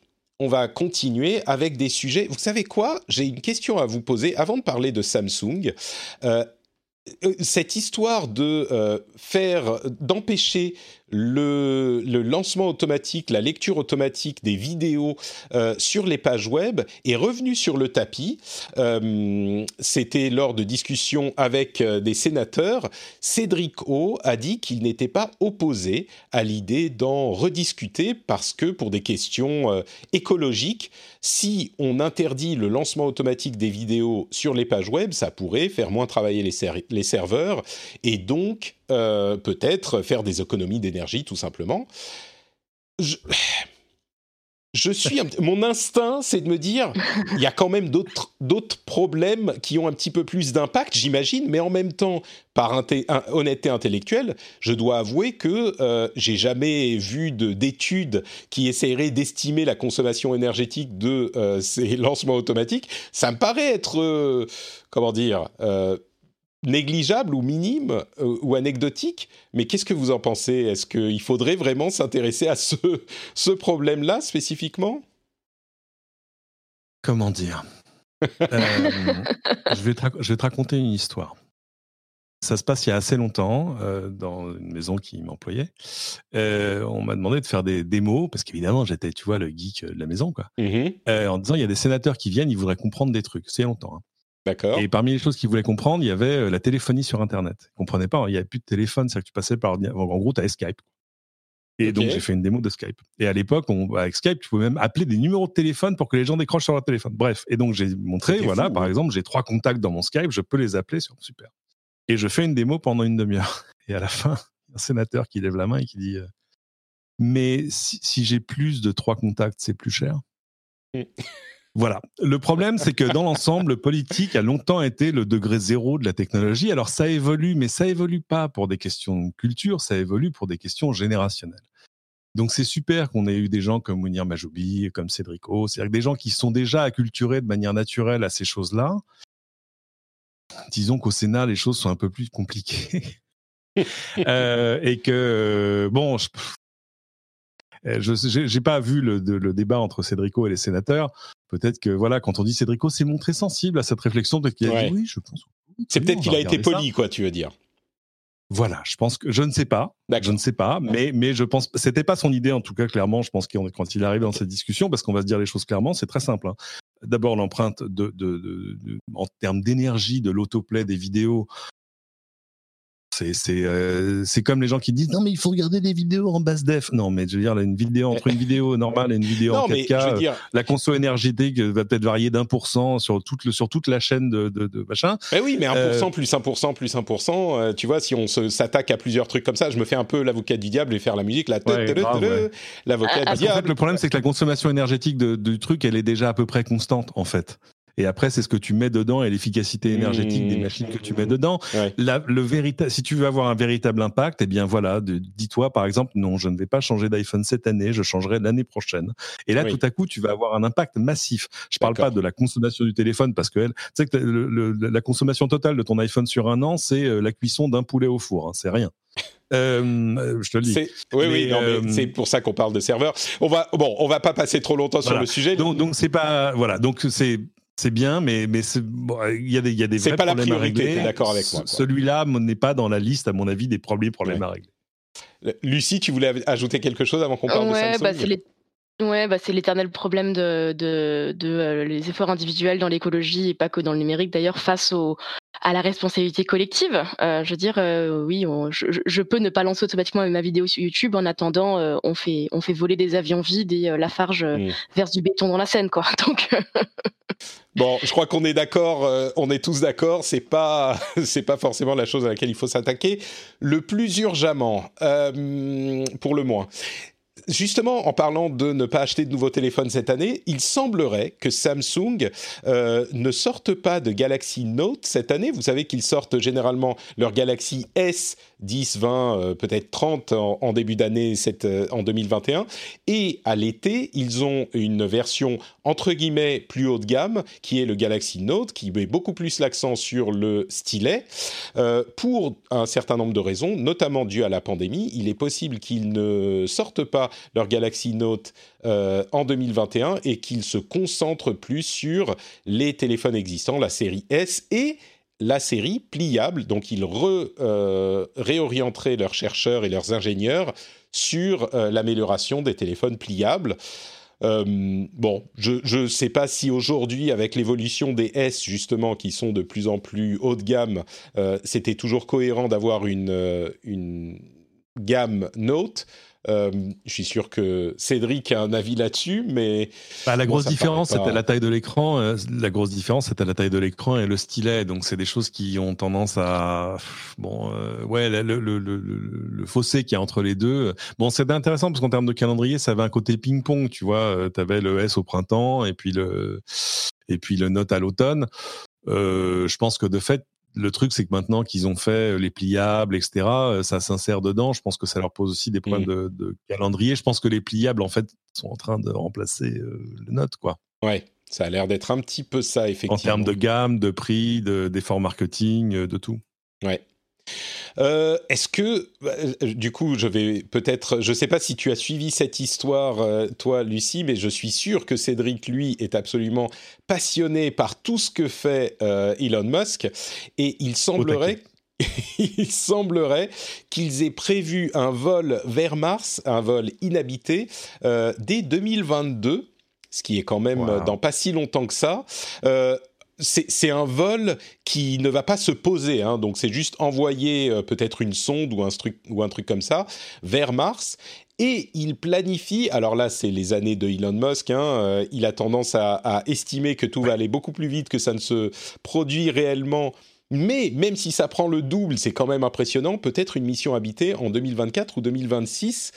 on va continuer avec des sujets. Vous savez quoi? J'ai une question à vous poser avant de parler de Samsung. Euh, euh, cette histoire de euh, faire, d'empêcher le, lancement automatique, la lecture automatique des vidéos euh, sur les pages web est revenu sur le tapis. Euh, c'était lors de discussions avec euh, des sénateurs. Cédric O a dit qu'il n'était pas opposé à l'idée d'en rediscuter parce que pour des questions écologiques, si on interdit le lancement automatique des vidéos sur les pages web, ça pourrait faire moins travailler les, les serveurs et donc euh, peut-être faire des économies d'énergie tout simplement. Je, suis mon instinct, c'est de me dire, il y a quand même d'autres problèmes qui ont un petit peu plus d'impact, j'imagine, mais en même temps, par honnêteté intellectuelle, je dois avouer que euh, j'ai jamais vu d'études qui essaieraient d'estimer la consommation énergétique de euh, ces lancements automatiques. Ça me paraît être, euh, comment dire, négligeable ou minime euh, ou anecdotique, mais qu'est-ce que vous en pensez? Est-ce qu'il faudrait vraiment s'intéresser à ce, ce problème-là spécifiquement? Comment dire? Euh, je, vais je vais te raconter une histoire. ça se passe il y a assez longtemps, euh, dans une maison qui m'employait. Euh, on m'a demandé de faire des démos, parce qu'évidemment, j'étais, tu vois, le geek de la maison, quoi. Mmh en disant, il y a des sénateurs qui viennent, ils voudraient comprendre des trucs. C'est longtemps. Hein. D'accord. Et parmi les choses qu'ils voulaient comprendre, il y avait la téléphonie sur Internet. Ils comprenaient pas, il n'y avait plus de téléphone, c'est-à-dire que tu passais par... En gros, tu avais Skype. Et donc, j'ai fait une démo de Skype. Et à l'époque, avec Skype, tu pouvais même appeler des numéros de téléphone pour que les gens décrochent sur leur téléphone. Bref. Et donc, j'ai montré, voilà, par exemple, j'ai trois contacts dans mon Skype, je peux les appeler sur super. Et je fais une démo pendant une demi-heure. Et à la fin, un sénateur qui lève la main et qui dit euh, Mais si, j'ai plus de trois contacts, c'est plus cher mm. Voilà. Le problème, c'est que dans l'ensemble, le politique a longtemps été le degré zéro de la technologie. Alors ça évolue, mais ça évolue pas pour des questions de culture, ça évolue pour des questions générationnelles. Donc c'est super qu'on ait eu des gens comme Mounir Majoubi, comme Cédrico, c'est-à-dire des gens qui sont déjà acculturés de manière naturelle à ces choses-là, disons qu'au Sénat, les choses sont un peu plus compliquées. Euh, et que, bon, je n'ai pas vu le, débat entre Cédrico et les sénateurs. Peut-être que, voilà, quand on dit Cédrico, c'est montré sensible à cette réflexion. Peut-être qu'il a dit oui, je pense. c'est peut-être qu'il a été poli, quoi, tu veux dire. Voilà, je pense que je ne sais pas, je ne sais pas, mais mais je pense c'était pas son idée en tout cas clairement. Je pense qu'il quand il arrive dans cette discussion, parce qu'on va se dire les choses clairement, c'est très simple. Hein d'abord l'empreinte de, en termes d'énergie de l'autoplay des vidéos c'est euh, c'est comme les gens qui disent non mais il faut regarder des vidéos en basse def. Non mais je veux dire une vidéo entre une vidéo normale et une vidéo en 4K, euh, la conso énergétique va peut-être varier d'un pour cent sur toute le, sur toute la chaîne de, de, de machin. Eh oui mais 1% euh, plus 1% plus 1%, tu vois si on s'attaque à plusieurs trucs comme ça, je me fais un peu l'avocat du diable et faire la musique la l'avocat du diable. le problème c'est que la consommation énergétique du truc elle est déjà à peu près constante en fait. Et après, c'est ce que tu mets dedans et l'efficacité énergétique des mmh. machines que tu mets dedans. le véritable, si tu veux avoir un véritable impact, eh bien voilà, dis-toi par exemple, non, je ne vais pas changer d'iPhone cette année, je changerai l'année prochaine. Et là, tout à coup, tu vas avoir un impact massif. Je parle pas de la consommation du téléphone parce que elle, tu sais que la consommation totale de ton iPhone sur un an, c'est euh, la cuisson d'un poulet au four. Hein, c'est rien. Euh, je te le dis. Oui, oui, euh, c'est pour ça qu'on parle de serveur. On va, bon, on va pas passer trop longtemps sur le sujet. Donc, donc c'est pas, voilà, donc c'est c'est bien, mais mais il y a des il y a des vrais pas problèmes la priorité, à régler. D'accord avec moi. Celui-là n'est pas dans la liste, à mon avis, des premiers problèmes à régler. Lucie, tu voulais ajouter quelque chose avant qu'on parle de Samsung? bah, Ouais, bah c'est l'éternel problème de, de, de euh, les efforts individuels dans l'écologie et pas que dans le numérique d'ailleurs face au, à la responsabilité collective. Euh, je veux dire, euh, oui, je, je, peux ne pas lancer automatiquement ma vidéo sur YouTube. En attendant, on fait on fait voler des avions vides et Lafarge mmh. verse du béton dans la Seine, quoi. Donc Bon, je crois qu'on est d'accord, on est tous d'accord. C'est pas, c'est pas forcément la chose à laquelle il faut s'attaquer le plus urgemment, pour le moins. Justement, en parlant de ne pas acheter de nouveaux téléphones cette année, il semblerait que Samsung euh, ne sorte pas de Galaxy Note cette année. Vous savez qu'ils sortent généralement leur Galaxy S 10, 20, euh, peut-être 30 en, début d'année euh, en 2021. Et à l'été, ils ont une version entre guillemets plus haut de gamme qui est le Galaxy Note, qui met beaucoup plus l'accent sur le stylet. pour un certain nombre de raisons, notamment dû à la pandémie, il est possible qu'ils ne sortent pas leur Galaxy Note euh, en 2021 et qu'ils se concentrent plus sur les téléphones existants, la série S et la série pliable. Donc ils euh, réorienteraient leurs chercheurs et leurs ingénieurs sur euh, l'amélioration des téléphones pliables. bon, je ne sais pas si aujourd'hui, avec l'évolution des S, justement, qui sont de plus en plus haut de gamme, c'était toujours cohérent d'avoir une gamme Note. Euh, je suis sûr que Cédric a un avis là-dessus, mais bah, la grosse différence c'était la taille de l'écran. Euh, la grosse différence c'était la taille de l'écran et le stylet. Donc c'est des choses qui ont tendance à bon euh, ouais le, le, le, le, fossé qu'il y a entre les deux. Bon c'est intéressant parce qu'en termes de calendrier ça avait un côté ping-pong. Tu vois, tu avais le S au printemps et puis le et puis le Note à l'automne. je pense que de fait, le truc, c'est que maintenant qu'ils ont fait euh, les pliables, etc., euh, ça s'insère dedans. Je pense que ça leur pose aussi des problèmes mmh. de, calendrier. Je pense que les pliables, en fait, sont en train de remplacer euh, le Note, quoi. Ouais, ça a l'air d'être un petit peu ça, effectivement. En termes de gamme, de prix, d'efforts marketing, de tout. Ouais. Euh, est-ce que, euh, du coup, je vais peut-être, je ne sais pas si tu as suivi cette histoire, euh, toi, Lucie, mais je suis sûr que Cédric, lui, est absolument passionné par tout ce que fait Elon Musk, et il semblerait il semblerait qu'ils aient prévu un vol vers Mars, un vol inhabité, dès 2022 ce qui est quand même dans pas si longtemps que ça. Euh, c'est un vol qui ne va pas se poser, hein, donc c'est juste envoyer euh, peut-être une sonde ou un, truc, ou un truc comme ça vers Mars. Et il planifie, alors là c'est les années de Elon Musk, hein, euh, il a tendance à, à, estimer que tout va aller beaucoup plus vite que ça ne se produit réellement. Mais même si ça prend le double, c'est quand même impressionnant. Peut-être une mission habitée en 2024 ou 2026.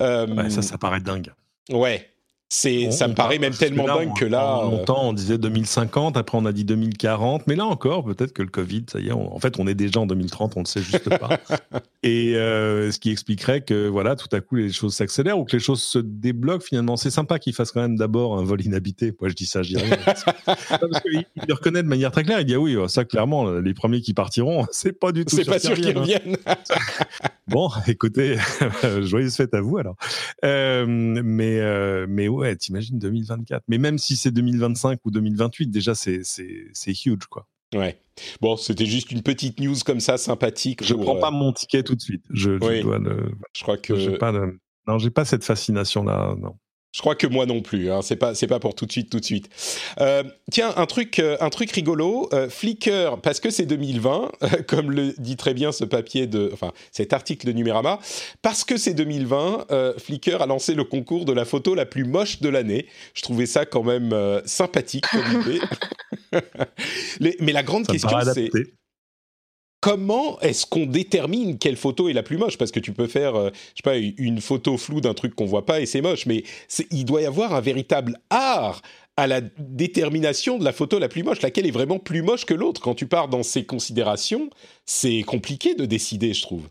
ouais, ça, ça paraît dingue. Ouais, c'est, ça me paraît même tellement dingue que là. Euh, longtemps, on disait 2050, après on a dit 2040, mais là encore, peut-être que le Covid, ça y est, en fait, on est déjà en 2030, on ne sait juste pas. Et euh, ce qui expliquerait que, voilà, tout à coup, les choses s'accélèrent ou que les choses se débloquent. Finalement, c'est sympa qu'il fasse quand même d'abord un vol inhabité. Moi, je dis ça, je dis rien. parce qu'il le reconnaît de manière très claire. Il dit ah oui, ça, clairement, les premiers qui partiront, c'est pas du tout. C'est pas sûr qu'ils hein. reviennent. bon, écoutez, joyeuse fête à vous alors. Euh, mais, mais ouais, t'imagines 2024. Mais même si c'est 2025 ou 2028, déjà, c'est huge, quoi. Ouais. Bon, c'était juste une petite news comme ça, sympathique. Je prends pas mon ticket tout de suite. Je, dois le. Je crois que. Pas Non, j'ai pas cette fascination-là. Non. Je crois que moi non plus. Hein. C'est pas c'est pas pour tout de suite tout de suite. Euh, tiens un truc euh, un truc rigolo. Euh, Flickr parce que c'est 2020 comme le dit très bien ce papier de enfin cet article de Numérama parce que c'est 2020 Flickr a lancé le concours de la photo la plus moche de l'année. Je trouvais ça quand même sympathique comme idée. mais la grande question c'est comment est-ce qu'on détermine quelle photo est la plus moche? Parce que tu peux faire, euh, je sais pas, une photo floue d'un truc qu'on voit pas et c'est moche, mais il doit y avoir un véritable art à la détermination de la photo la plus moche, laquelle est vraiment plus moche que l'autre? Quand tu pars dans ces considérations, c'est compliqué de décider, je trouve.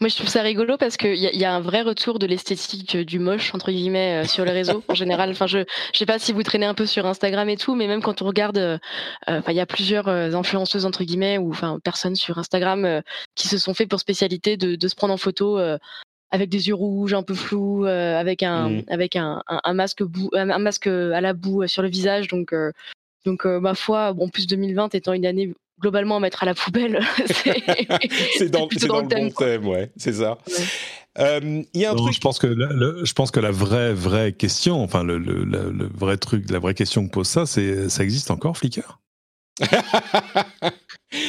Moi, je trouve ça rigolo parce qu'il y, y, a un vrai retour de l'esthétique du moche, entre guillemets, euh, sur les réseaux en général. Enfin, je ne sais pas si vous traînez un peu sur Instagram et tout, mais même quand on regarde, euh, euh, il y a plusieurs influenceuses, entre guillemets, ou enfin, personnes sur Instagram qui se sont fait pour spécialité de, de se prendre en photo avec des yeux rouges, un peu flous, avec un, mmh. avec un, un, masque bou un masque à la boue sur le visage. Donc, donc ma foi, bon, plus 2020 étant une année globalement mettre à la poubelle. c'est dans, dans, le, bon thème, ouais, c'est ça. Euh, il y a un truc. Je pense que la, je pense que la vraie vraie question, enfin le, le, le, vrai truc, la vraie question que pose ça, c'est ça existe encore Flickr?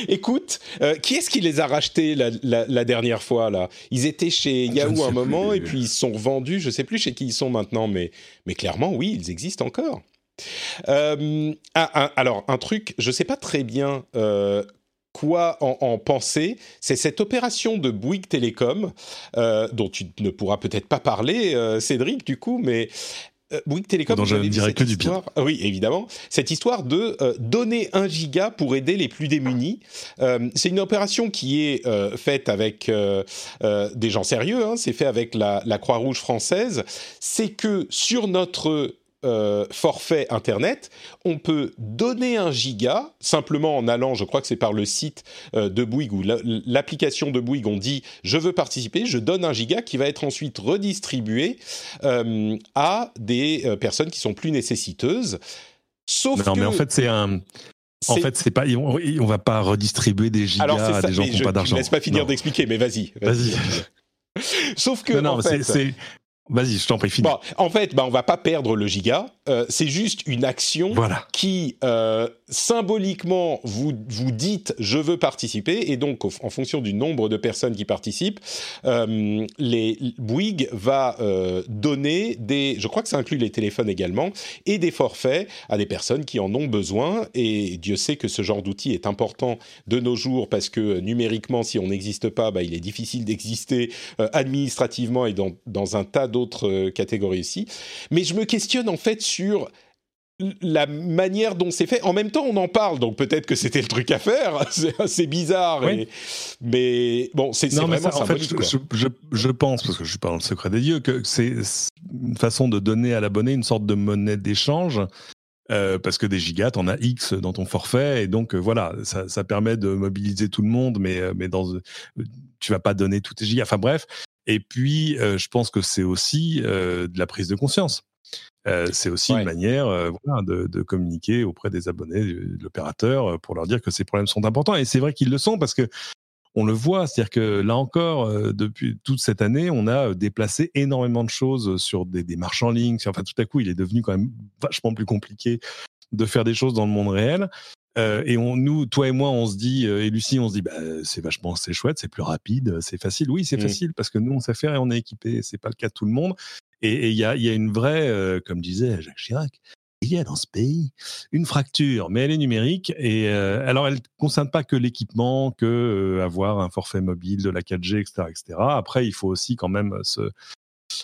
Écoute, euh, qui est-ce qui les a rachetés la, la, dernière fois là? Ils étaient chez Yahoo un moment et puis ils sont revendus. Je sais plus chez qui ils sont maintenant, mais mais clairement oui, ils existent encore. Euh, ah, alors, un truc, je ne sais pas très bien euh, quoi en, penser, c'est cette opération de Bouygues Télécom, euh, dont tu ne pourras peut-être pas parler, Cédric, du coup, mais Bouygues Télécom, dont je ne dirais que du bien. Oui, évidemment. Cette histoire de donner un giga pour aider les plus démunis. c'est une opération qui est faite avec des gens sérieux. Hein, c'est fait avec la, la Croix-Rouge française. C'est que sur notre euh, forfait Internet, on peut donner un giga simplement en allant, je crois que c'est par le site euh, de Bouygues ou l'application de Bouygues, on dit je veux participer, je donne un giga qui va être ensuite redistribué euh, à des personnes qui sont plus nécessiteuses. Sauf non, mais en fait c'est un en fait, c'est pas, on, on, va pas redistribuer des gigas à des gens qui n'ont pas d'argent. Laisse pas finir d'expliquer, mais vas-y. Vas-y. Sauf que, non, en fait, Vas-y, je t'en prie, Bon, en fait, bah, on va pas perdre le giga. Euh, c'est juste une action qui euh, symboliquement vous vous dites je veux participer. Et donc en fonction du nombre de personnes qui participent, euh, les Bouygues va donner des, je crois que ça inclut les téléphones également et des forfaits à des personnes qui en ont besoin. Et Dieu sait que ce genre d'outil est important de nos jours parce que numériquement si on n'existe pas, bah, il est difficile d'exister administrativement et dans, dans un tas d'autres catégories aussi. Mais je me questionne en fait sur la manière dont c'est fait. En même temps, on en parle, donc peut-être que c'était le truc à faire. C'est assez bizarre, mais bon, c'est vraiment ça, En fait, je, pense, parce que je suis pas dans le secret des dieux, que c'est une façon de donner à l'abonné une sorte de monnaie d'échange. Euh, parce que des gigas, en as X dans ton forfait, et donc euh, voilà, ça, permet de mobiliser tout le monde, mais, euh, mais dans, tu vas pas donner tous tes gigas. Enfin bref, et puis je pense que c'est aussi de la prise de conscience. Euh, c'est aussi une manière euh, de, communiquer auprès des abonnés de l'opérateur euh, pour leur dire que ces problèmes sont importants. Et c'est vrai qu'ils le sont parce que on le voit, c'est-à-dire que là encore, euh, depuis toute cette année, on a déplacé énormément de choses sur des, des marches en ligne. Enfin, tout à coup, il est devenu quand même vachement plus compliqué de faire des choses dans le monde réel. Euh, et on, nous, toi et moi, on se dit, euh, et Lucie, on se dit, bah, c'est vachement, c'est chouette, c'est plus rapide, c'est facile. Oui, c'est mmh. facile parce que nous, on sait faire et on est équipé. C'est pas le cas de tout le monde. Et il y a, y a, une vraie, euh, comme disait Jacques Chirac, il y a dans ce pays une fracture, mais elle est numérique. Et alors, elle ne concerne pas que l'équipement, que avoir un forfait mobile, de la 4G, etc., etc. Après, il faut aussi quand même se,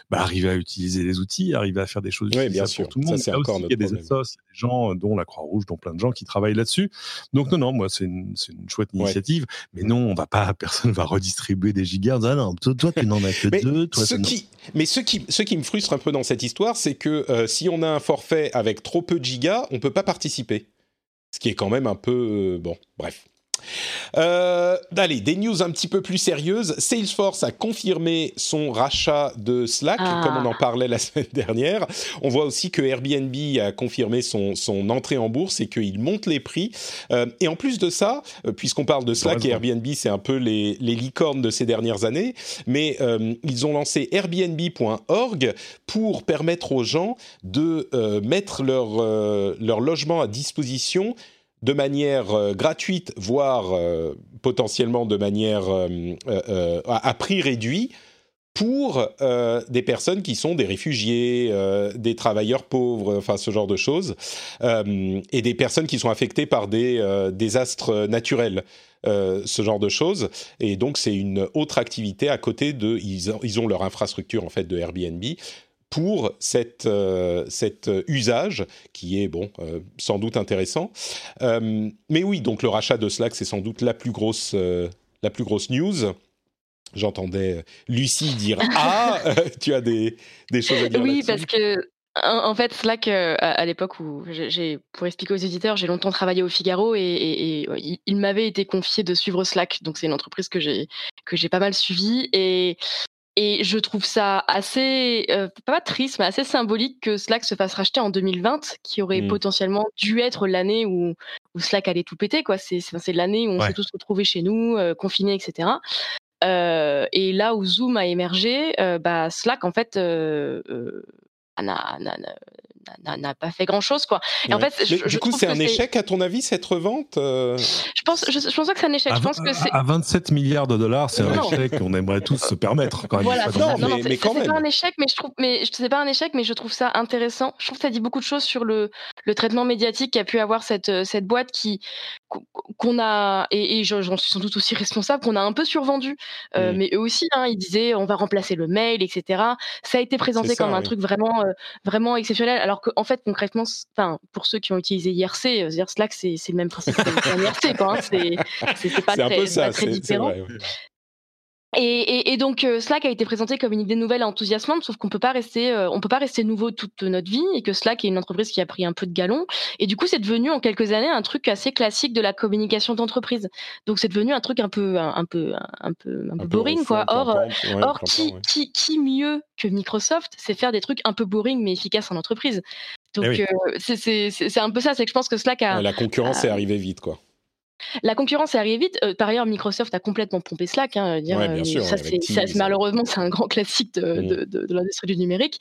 bah, arriver à utiliser les outils, arriver à faire des choses oui, bien sûr. pour tout le monde. Ça, encore il y a des assos, des gens, dont la Croix-Rouge, dont plein de gens qui travaillent là-dessus. Donc non, non, moi c'est une, une, chouette initiative, mais non, on va pas, personne va redistribuer des gigas. Ah non, toi, toi tu n'en as que deux. Toi, ce qui, mais ce qui, ce qui me frustre un peu dans cette histoire, c'est que euh, si on a un forfait avec trop peu de gigas, on peut pas participer. Ce qui est quand même un peu euh, bon. Bref. Euh, allez, des news un petit peu plus sérieuses. Salesforce a confirmé son rachat de Slack, ah. comme on en parlait la semaine dernière. On voit aussi que Airbnb a confirmé son, son entrée en bourse et qu'il monte les prix. Euh, et en plus de ça, euh, puisqu'on parle de Slack et Airbnb, c'est un peu les, les, licornes de ces dernières années, mais euh, ils ont lancé Airbnb.org pour permettre aux gens de euh, mettre leur, leur logement à disposition de manière euh, gratuite, voire euh, potentiellement de manière euh, à, prix réduit, pour des personnes qui sont des réfugiés, des travailleurs pauvres, enfin ce genre de choses, et des personnes qui sont affectées par des désastres naturels. ce genre de choses. Et donc, c'est une autre activité à côté de. Ils, ont leur infrastructure, en fait, de Airbnb pour cette, euh, cet usage qui est bon euh, sans doute intéressant. Euh, mais oui, donc le rachat de Slack c'est sans doute la plus grosse la plus grosse news. J'entendais Lucie dire ah tu as des, des choses à dire. Oui parce que en fait, Slack, à, l'époque où j'ai, pour expliquer aux éditeurs, j'ai longtemps travaillé au Figaro et, il, m'avait été confié de suivre Slack. Donc c'est une entreprise que j'ai que j'ai pas mal suivie et et je trouve ça assez, euh, pas triste, mais assez symbolique que Slack se fasse racheter en 2020, qui aurait mmh. potentiellement dû être l'année où, où, Slack allait tout péter. Quoi. C'est, l'année où on s'est tous retrouvés chez nous, euh, confinés, etc. Euh, et là où Zoom a émergé, bah, Slack, en fait, n'a, pas fait grand chose quoi. Et en fait, je, du coup, c'est un échec à ton avis cette revente euh Je pense, je, pense pas que c'est un échec. À, je pense que c'est à 27 milliards de dollars, c'est un échec qu'on aimerait tous se permettre. Quand voilà, non, non, mais, quand même. C'est pas un échec, mais je trouve, mais c'est pas un échec, mais je trouve ça intéressant. Je trouve que ça dit beaucoup de choses sur le, le traitement médiatique qu'a pu avoir cette, cette boîte qui qu'on a et, j'en suis sans doute aussi responsable qu'on a un peu survendu. Euh, mais eux aussi, hein, ils disaient on va remplacer le mail, etc. Ça a été présenté comme un truc vraiment, euh, vraiment exceptionnel, alors qu'en fait concrètement, enfin pour ceux qui ont utilisé IRC, euh, dire Slack c'est le même principe qu'un IRC, quoi. Hein, c'est pas, très, pas très différent. Et, et, donc euh, Slack a été présenté comme une idée nouvelle et enthousiasmante, sauf qu'on peut pas rester, euh, on peut pas rester nouveau toute notre vie, et que Slack est une entreprise qui a pris un peu de galon. Et du coup, c'est devenu en quelques années un truc assez classique de la communication d'entreprise. Donc c'est devenu un truc un peu, un, peu, un peu, un, peu boring, quoi. Or, or qui, qui, qui mieux que Microsoft sait faire des trucs un peu boring mais efficaces en entreprise? Donc eh euh, c'est un peu ça, c'est que je pense que Slack a la concurrence est arrivée vite, quoi. La concurrence est arrivée vite. Euh, par ailleurs, Microsoft a complètement pompé Slack. Hein, dire, euh, ça, c'est, malheureusement, c'est un grand classique de, mmh. de, de, l'industrie du numérique.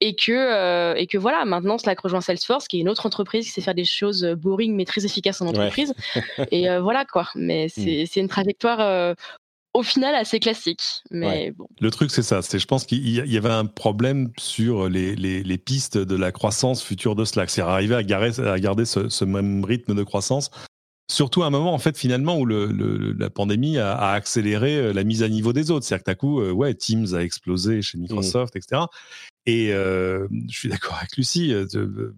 Et que, euh, et que voilà, maintenant, Slack rejoint Salesforce, qui est une autre entreprise qui sait faire des choses boring mais très efficaces en entreprise. et voilà, quoi. Mais mmh. c'est, une trajectoire au final assez classique. Mais bon. Le truc, c'est ça. C'est, je pense qu'il y avait un problème sur les, les, les, pistes de la croissance future de Slack. C'est arriver à, garder, à garder ce, ce, même rythme de croissance surtout à un moment en fait finalement où le, la pandémie a, a, accéléré euh, la mise à niveau des autres. C'est-à-dire que d'un coup, euh, ouais, Teams a explosé chez mmh. Microsoft, etc. Et euh, je suis d'accord avec Lucie, euh,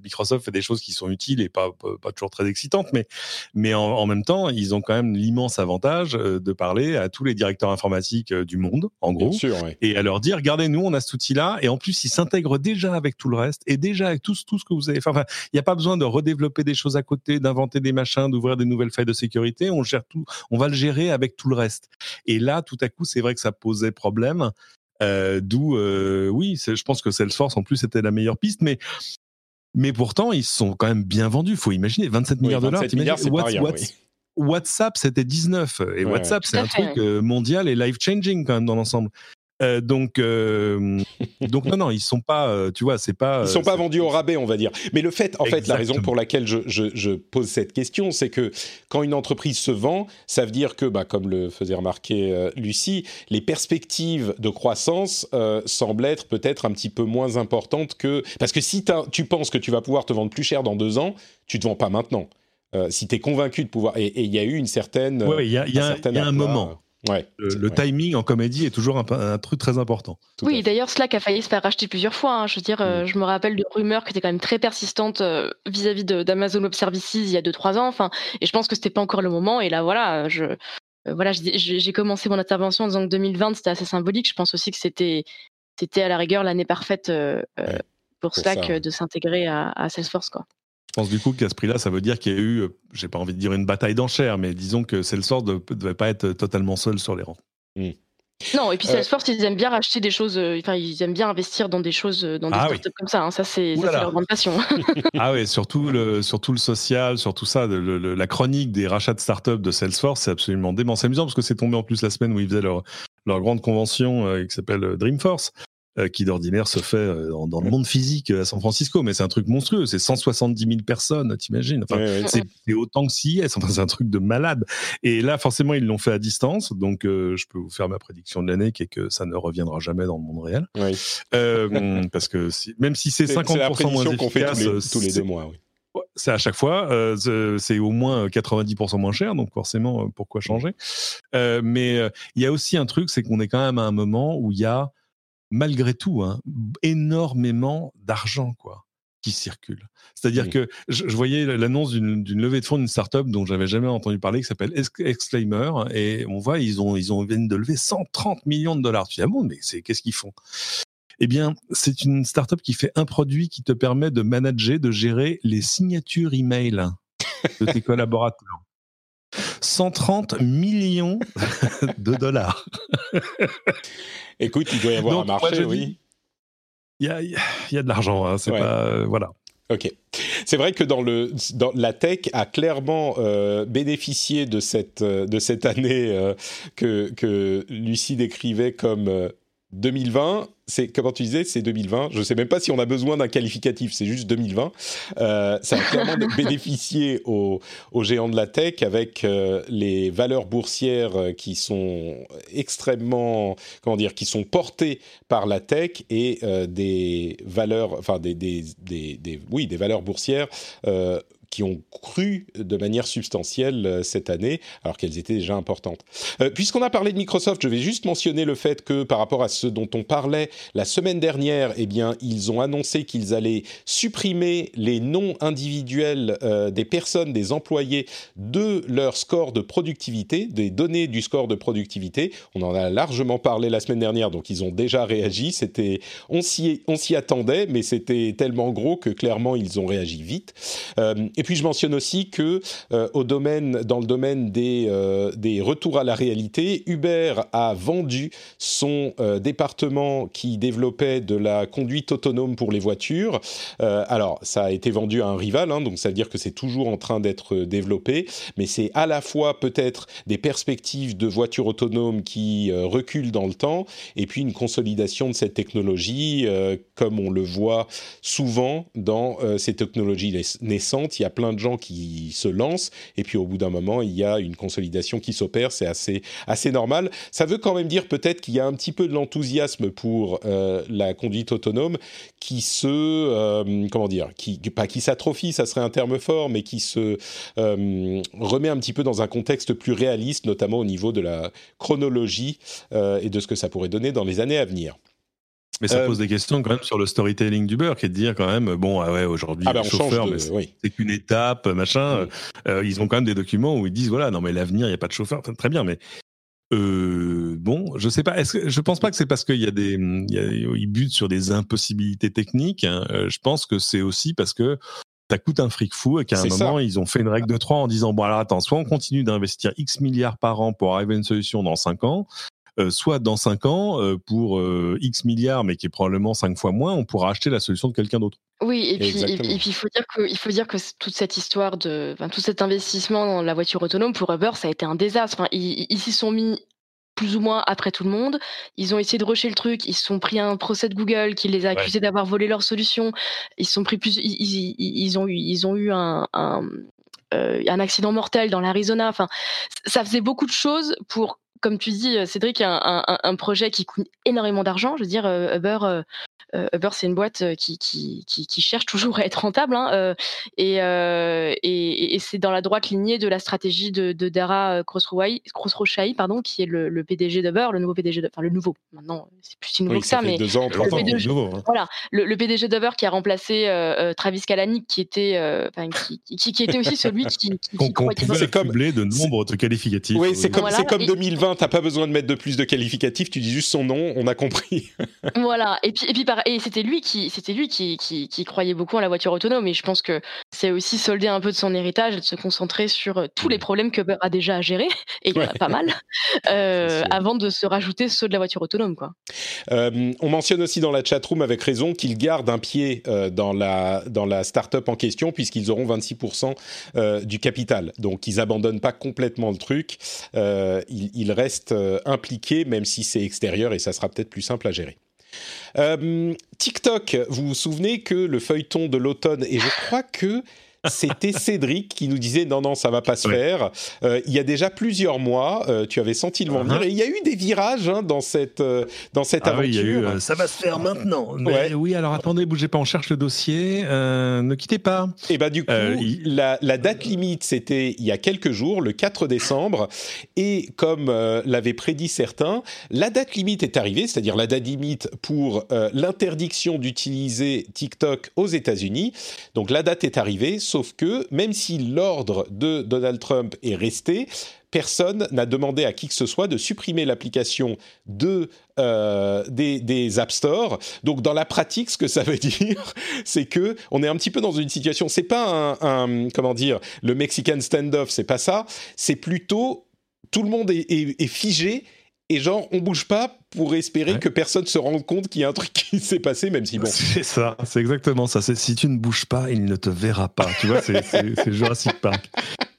Microsoft fait des choses qui sont utiles et pas, pas, toujours très excitantes, mais, mais en, même temps, ils ont quand même l'immense avantage euh, de parler à tous les directeurs informatiques du monde, en gros, et à leur dire, regardez, nous, on a cet outil-là, et en plus, ils s'intègrent déjà avec tout le reste, et déjà avec tout, tout ce que vous avez fait. Enfin, il n'y a pas besoin de redévelopper des choses à côté, d'inventer des machins, d'ouvrir des nouvelles failles de sécurité, on gère tout, on va le gérer avec tout le reste. Et là, tout à coup, c'est vrai que ça posait problème, euh, d'où, euh, oui, je pense que Salesforce en plus c'était la meilleure piste, mais mais pourtant ils sont quand même bien vendus. Faut imaginer 27 milliards de dollars. Milliards, WhatsApp, c'était 19. Et WhatsApp, c'est un truc mondial et life-changing quand même dans l'ensemble. Euh, donc, euh, donc non, non, ils sont pas, euh, tu vois, c'est pas. Ils sont pas vendus au rabais, on va dire. Mais le fait, en fait, la raison pour laquelle je, je, pose cette question, c'est que quand une entreprise se vend, ça veut dire que, bah, comme le faisait remarquer Lucie, les perspectives de croissance semblent être peut-être un petit peu moins importantes que parce que si tu penses que tu vas pouvoir te vendre plus cher dans deux ans, tu te vends pas maintenant. si tu es convaincu de pouvoir. Et il y a eu une certaine. Oui, il y a, y a un moment. Ouais, le, timing en comédie est toujours un, truc très important. oui, d'ailleurs, Slack a failli se faire racheter plusieurs fois. Hein. Je veux dire, euh, mm. je me rappelle de rumeurs qui étaient quand même très persistantes euh, vis-à-vis d'Amazon Web Services il y a 2-3 ans. Enfin, et je pense que c'était pas encore le moment. Et là, voilà, je, euh, voilà, j'ai commencé mon intervention en disant que 2020 c'était assez symbolique. Je pense aussi que c'était, c'était à la rigueur l'année parfaite pour Slack de s'intégrer à, à Salesforce, quoi. Je pense du coup qu'à ce prix-là, ça veut dire qu'il y a eu, euh, j'ai pas envie de dire une bataille d'enchères, mais disons que Salesforce ne devait pas être totalement seul sur les rangs. Hmm. Non, et puis euh, Salesforce, ils aiment bien racheter des choses, euh, enfin, ils aiment bien investir dans des choses, dans des ah startups comme ça. Hein. Ça, c'est leur grande passion. ah oui, surtout le, surtout le social, surtout ça, la chronique des rachats de startups de Salesforce, c'est absolument dément. C'est amusant parce que c'est tombé en plus la semaine où ils faisaient leur, leur grande convention qui s'appelle Dreamforce. Euh, qui d'ordinaire se fait euh, dans, le monde physique à San Francisco, mais c'est un truc monstrueux, c'est 170 000 personnes, t'imagines. Enfin, C'est autant que CIS, enfin, c'est un truc de malade. Et là, forcément, ils l'ont fait à distance, donc euh, je peux vous faire ma prédiction de l'année, qui est que ça ne reviendra jamais dans le monde réel. parce que même si c'est 50% moins efficace... Tous les, tous les deux mois, oui. C'est à chaque fois, c'est au moins 90% moins cher, donc forcément, pourquoi changer? Mais il y a aussi un truc, c'est qu'on est quand même à un moment où il y a malgré tout, hein, énormément d'argent, quoi qui circule. C'est-à-dire que je, voyais l'annonce d'une levée de fonds d'une startup dont j'avais jamais entendu parler, qui s'appelle Exclaimer, et on voit ils ont ils ont viennent de lever 130 millions de dollars. Tu dis ah bon, mais c'est qu'est-ce qu'ils font? Eh bien, c'est une startup qui fait un produit qui te permet de manager, de gérer les signatures email de tes collaborateurs. 130 millions de dollars. Écoute, il doit y avoir un marché, oui. Il y a, de l'argent, hein, c'est pas. Euh, voilà. Ok. C'est vrai que dans le dans la tech a clairement euh, bénéficié de cette euh, de cette année que que Lucie décrivait comme 2020, c'est comment tu disais, c'est 2020. Je ne sais même pas si on a besoin d'un qualificatif, c'est juste 2020. Euh, ça a clairement bénéficié aux, géants de la tech avec euh, les valeurs boursières euh, qui sont extrêmement, comment dire, qui sont portées par la tech et des valeurs, enfin des, des, des, oui, des valeurs boursières qui ont cru de manière substantielle euh, cette année, alors qu'elles étaient déjà importantes. Euh, puisqu'on a parlé de Microsoft, je vais juste mentionner le fait que par rapport à ce dont on parlait la semaine dernière, eh bien, ils ont annoncé qu'ils allaient supprimer les noms individuels euh, des personnes, des employés, de leur score de productivité, des données du score de productivité. On en a largement parlé la semaine dernière, donc ils ont déjà réagi. C'était, on s'y, attendait, mais c'était tellement gros que clairement ils ont réagi vite. Et puis je mentionne aussi que euh, au domaine, dans le domaine des, euh, des retours à la réalité, Uber a vendu son euh, département qui développait de la conduite autonome pour les voitures. alors ça a été vendu à un rival, hein, donc ça veut dire que c'est toujours en train d'être développé, mais c'est à la fois peut-être des perspectives de voitures autonomes qui reculent dans le temps, et puis une consolidation de cette technologie, comme on le voit souvent dans ces technologies naissantes. Il y a plein de gens qui se lancent et puis au bout d'un moment, il y a une consolidation qui s'opère. C'est assez, assez normal. Ça veut quand même dire peut-être qu'il y a un petit peu de l'enthousiasme pour euh, la conduite autonome qui se, euh, comment dire, qui, pas qui s'atrophie, ça serait un terme fort, mais qui se euh, remet un petit peu dans un contexte plus réaliste, notamment au niveau de la chronologie et de ce que ça pourrait donner dans les années à venir. Mais ça euh, pose des questions quand même sur le storytelling du beurre, qui est de dire quand même, bon, ah ouais, aujourd'hui, ah ben, chauffeur, c'est qu'une étape, machin. Euh, ils ont quand même des documents où ils disent, voilà, non, mais l'avenir, il n'y a pas de chauffeur. très bien, mais euh, bon, je sais pas. Est-ce que je pense pas que c'est parce qu'il y a des, ils butent sur des impossibilités techniques. Hein. je pense que c'est aussi parce que ça coûte un fric fou et qu'à un moment ils ont fait une règle de trois en disant bon alors attends, soit on continue d'investir X milliards par an pour arriver à une solution dans cinq ans, soit dans 5 ans, pour X milliards, mais qui est probablement 5 fois moins, on pourra acheter la solution de quelqu'un d'autre. Oui, et puis, et, puis il faut dire que il faut dire que toute cette histoire de, enfin, tout cet investissement dans la voiture autonome pour Uber, ça a été un désastre. Enfin, ils s'y sont mis plus ou moins après tout le monde. Ils ont essayé de rusher le truc. Ils se sont pris un procès de Google qui les a accusés d'avoir volé leur solution. Ils sont pris plus. Ils, ont eu, ils ont eu un, un, euh, un accident mortel dans l'Arizona. Enfin, ça faisait beaucoup de choses pour comme tu dis, Cédric, un, un, un, projet qui coûte énormément d'argent. Je veux dire, euh, Uber, euh, Uber, c'est une boîte euh, qui, qui, qui, cherche toujours à être rentable, hein, euh, et, et, et c'est dans la droite lignée de la stratégie de, de Dara Khosrowshahi, pardon, qui est le, le PDG d'Uber, le nouveau PDG, enfin le nouveau. Maintenant, c'est plus si nouveau que ça, mais deux ans, le, PDG, nouveau, hein. voilà, le, PDG d'Uber qui a remplacé Travis Kalanick, qui était, qui, qui, était aussi celui qui, qui, qui C'est comme de nombre de qualificatifs. Oui, c'est comme, c'est comme 2020. T'as pas besoin de mettre de plus de qualificatifs. Tu dis juste son nom, on a compris. voilà. Et puis, et puis, et c'était lui qui, c'était lui qui, qui, croyait beaucoup en la voiture autonome. Et je pense que c'est aussi solder un peu de son héritage et de se concentrer sur euh, tous les problèmes que Uber a déjà à gérer, et il y en a pas mal, euh, avant de se rajouter ceux de la voiture autonome, quoi. Euh, on mentionne aussi dans la chatroom avec raison qu'ils gardent un pied dans la dans la startup en question puisqu'ils auront 26% du capital. Donc ils abandonnent pas complètement le truc. ils, ils restent impliqués même si c'est extérieur et ça sera peut-être plus simple à gérer. Euh, TikTok, vous vous souvenez que le feuilleton de l'automne, et je crois que c'était Cédric qui nous disait non, non, ça va pas se faire. Euh, il y a déjà plusieurs mois, euh, tu avais senti le vent venir. Uh-huh. Et il y a eu des virages hein, dans cette, euh, dans cette aventure. Oui, il y a eu, ça va se faire maintenant. Mais Oui, alors attendez, bougez pas, on cherche le dossier. ne quittez pas. Et bah du coup, la, la, date limite, c'était il y a quelques jours, le 4 décembre. Et comme l'avaient prédit certains, la date limite est arrivée, c'est-à-dire la date limite pour l'interdiction d'utiliser TikTok aux États-Unis. Donc la date est arrivée sauf que même si l'ordre de Donald Trump est resté, personne n'a demandé à qui que ce soit de supprimer l'application de euh, des, App Store. Donc dans la pratique, ce que ça veut dire, c'est que on est un petit peu dans une situation. C'est pas un, comment dire le Mexican standoff, c'est pas ça. C'est plutôt tout le monde est figé et genre on bouge pas pour espérer que personne se rende compte qu'il y a un truc qui s'est passé, même si bon. C'est ça, c'est exactement ça. Si tu ne bouges pas, il ne te verra pas. Tu vois, c'est Jurassic Park.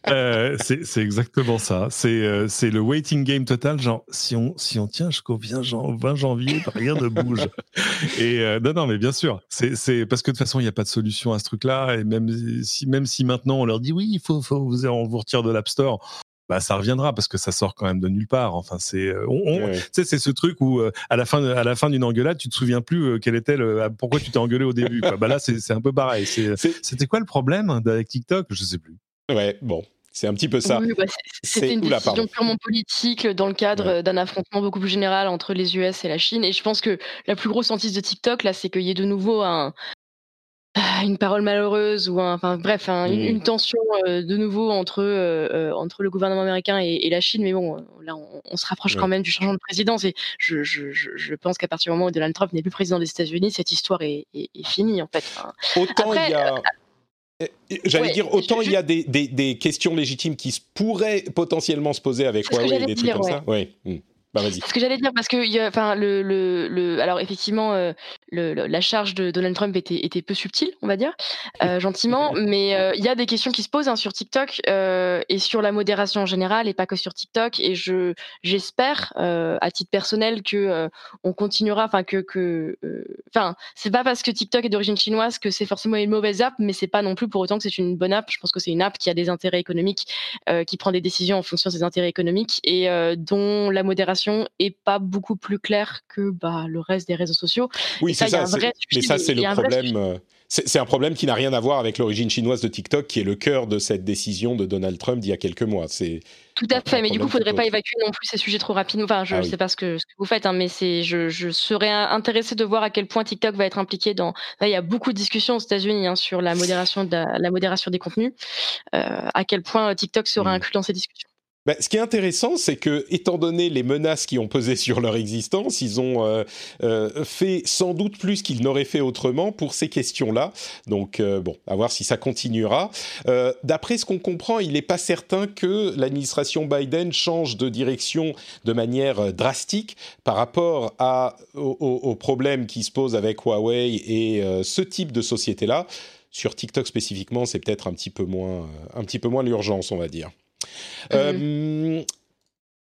Euh, c'est exactement ça. Euh, c'est le waiting game total. Genre, si on, si on tient jusqu'au 20 janvier, rien ne bouge. Et euh, non, non, mais bien sûr. C'est parce que de toute façon, il n'y a pas de solution à ce truc-là. Et même si, même si maintenant on leur dit oui, il faut, faut vous, on vous retire de l'App Store bah ça reviendra parce que ça sort quand même de nulle part. Enfin, c'est, euh, c'est ce truc où euh, à la fin, à la fin d'une engueulade, tu te souviens plus euh, quel était le, pourquoi tu t'es engueulé au début. Bah là, c'est un peu pareil. C'était quoi le problème avec TikTok? Je sais plus. Ouais, bon. C'est un petit peu ça. Bah, c'était une décision purement politique dans le cadre d'un affrontement beaucoup plus général entre les US et la Chine. Et je pense que la plus grosse hantise de TikTok, là, c'est qu'il y ait de nouveau un, ah, une parole malheureuse ou enfin bref mmh. une, tension euh, de nouveau entre euh, euh, entre le gouvernement américain et, la Chine mais bon là on, se rapproche quand même du changement de présidence et je, je, je, pense qu'à partir du moment où Donald Trump n'est plus président des États-Unis cette histoire est, est, finie en fait autant il y a J'allais dire, autant il y a des, des, des, questions légitimes qui pourraient potentiellement se poser avec Huawei et des trucs comme ça. Ouais. Mmh. Bah, ce que j'allais dire parce que enfin le, le, le, alors effectivement euh, le, la charge de Donald Trump était, était peu subtile on va dire euh, gentiment. Mais euh, il y a des questions qui se posent hein, sur TikTok et sur la modération en général et pas que sur TikTok. Et je j'espère à titre personnel que on continuera enfin que que enfin c'est pas parce que TikTok est d'origine chinoise que c'est forcément une mauvaise app mais c'est pas non plus pour autant que c'est une bonne app. Je pense que c'est une app qui a des intérêts économiques qui prend des décisions en fonction de ses intérêts économiques et dont la modération est pas beaucoup plus clair que bah, le reste des réseaux sociaux. Oui, mais ça, c'est le problème. Euh, c'est un problème qui n'a rien à voir avec l'origine chinoise de TikTok, qui est le cœur de cette décision de Donald Trump d'il y a quelques mois. C'est tout à fait, mais du coup, il ne faudrait pas évacuer non plus ces sujets trop rapidement. Enfin, je ne ah sais pas ce que, ce que vous faites, hein, mais je, je, serais intéressé de voir à quel point TikTok va être impliqué dans. il y a beaucoup de discussions aux États-Unis hein, sur la modération, de la, modération des contenus. Euh, à quel point TikTok sera mmh. inclus dans ces discussions. Bah, ce qui est intéressant, c'est que, étant donné les menaces qui ont pesé sur leur existence, ils ont euh, euh, fait sans doute plus qu'ils n'auraient fait autrement pour ces questions-là. Donc, euh, bon, à voir si ça continuera. D'après ce qu'on comprend, il n'est pas certain que l'administration Biden change de direction de manière drastique par rapport aux, problèmes qui se posent avec Huawei et ce type de société-là. Sur TikTok spécifiquement, c'est peut-être un petit peu moins, un petit peu moins l'urgence, on va dire. Euh,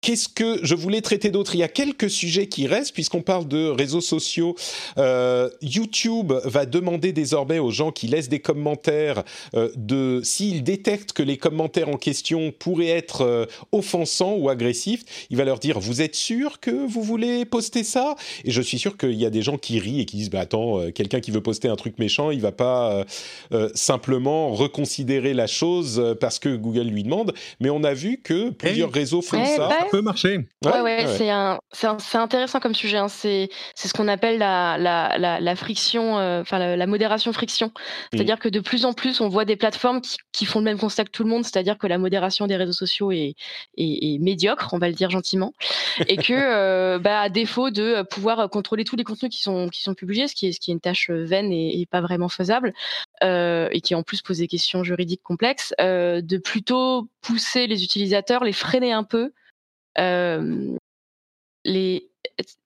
Qu'est-ce que je voulais traiter d'autre? Il y a quelques sujets qui restent puisqu'on parle de réseaux sociaux. Euh, YouTube va demander désormais aux gens qui laissent des commentaires euh, de s'ils détectent que les commentaires en question pourraient être euh, offensants ou agressifs, il va leur dire vous êtes sûr que vous voulez poster ça? Et je suis sûr qu'il y a des gens qui rient et qui disent bah attends euh, quelqu'un qui veut poster un truc méchant, il va pas simplement reconsidérer la chose parce que Google lui demande. Mais on a vu que plusieurs réseaux font ça. Bah peut marcher. Ouais, ouais, c'est un, c'est intéressant comme sujet. Hein. C'est, c'est ce qu'on appelle la, la, la, la friction, euh, enfin la, modération friction. Mmh. C'est-à-dire que de plus en plus, on voit des plateformes qui, qui, font le même constat que tout le monde, c'est-à-dire que la modération des réseaux sociaux est, est, est médiocre, on va le dire gentiment, et que, euh, bah, à défaut de pouvoir contrôler tous les contenus qui sont qui sont publiés, ce qui est ce qui est une tâche vaine et, et pas vraiment faisable, euh, et qui en plus pose des questions juridiques complexes, euh, de plutôt pousser les utilisateurs, les freiner un peu euh, les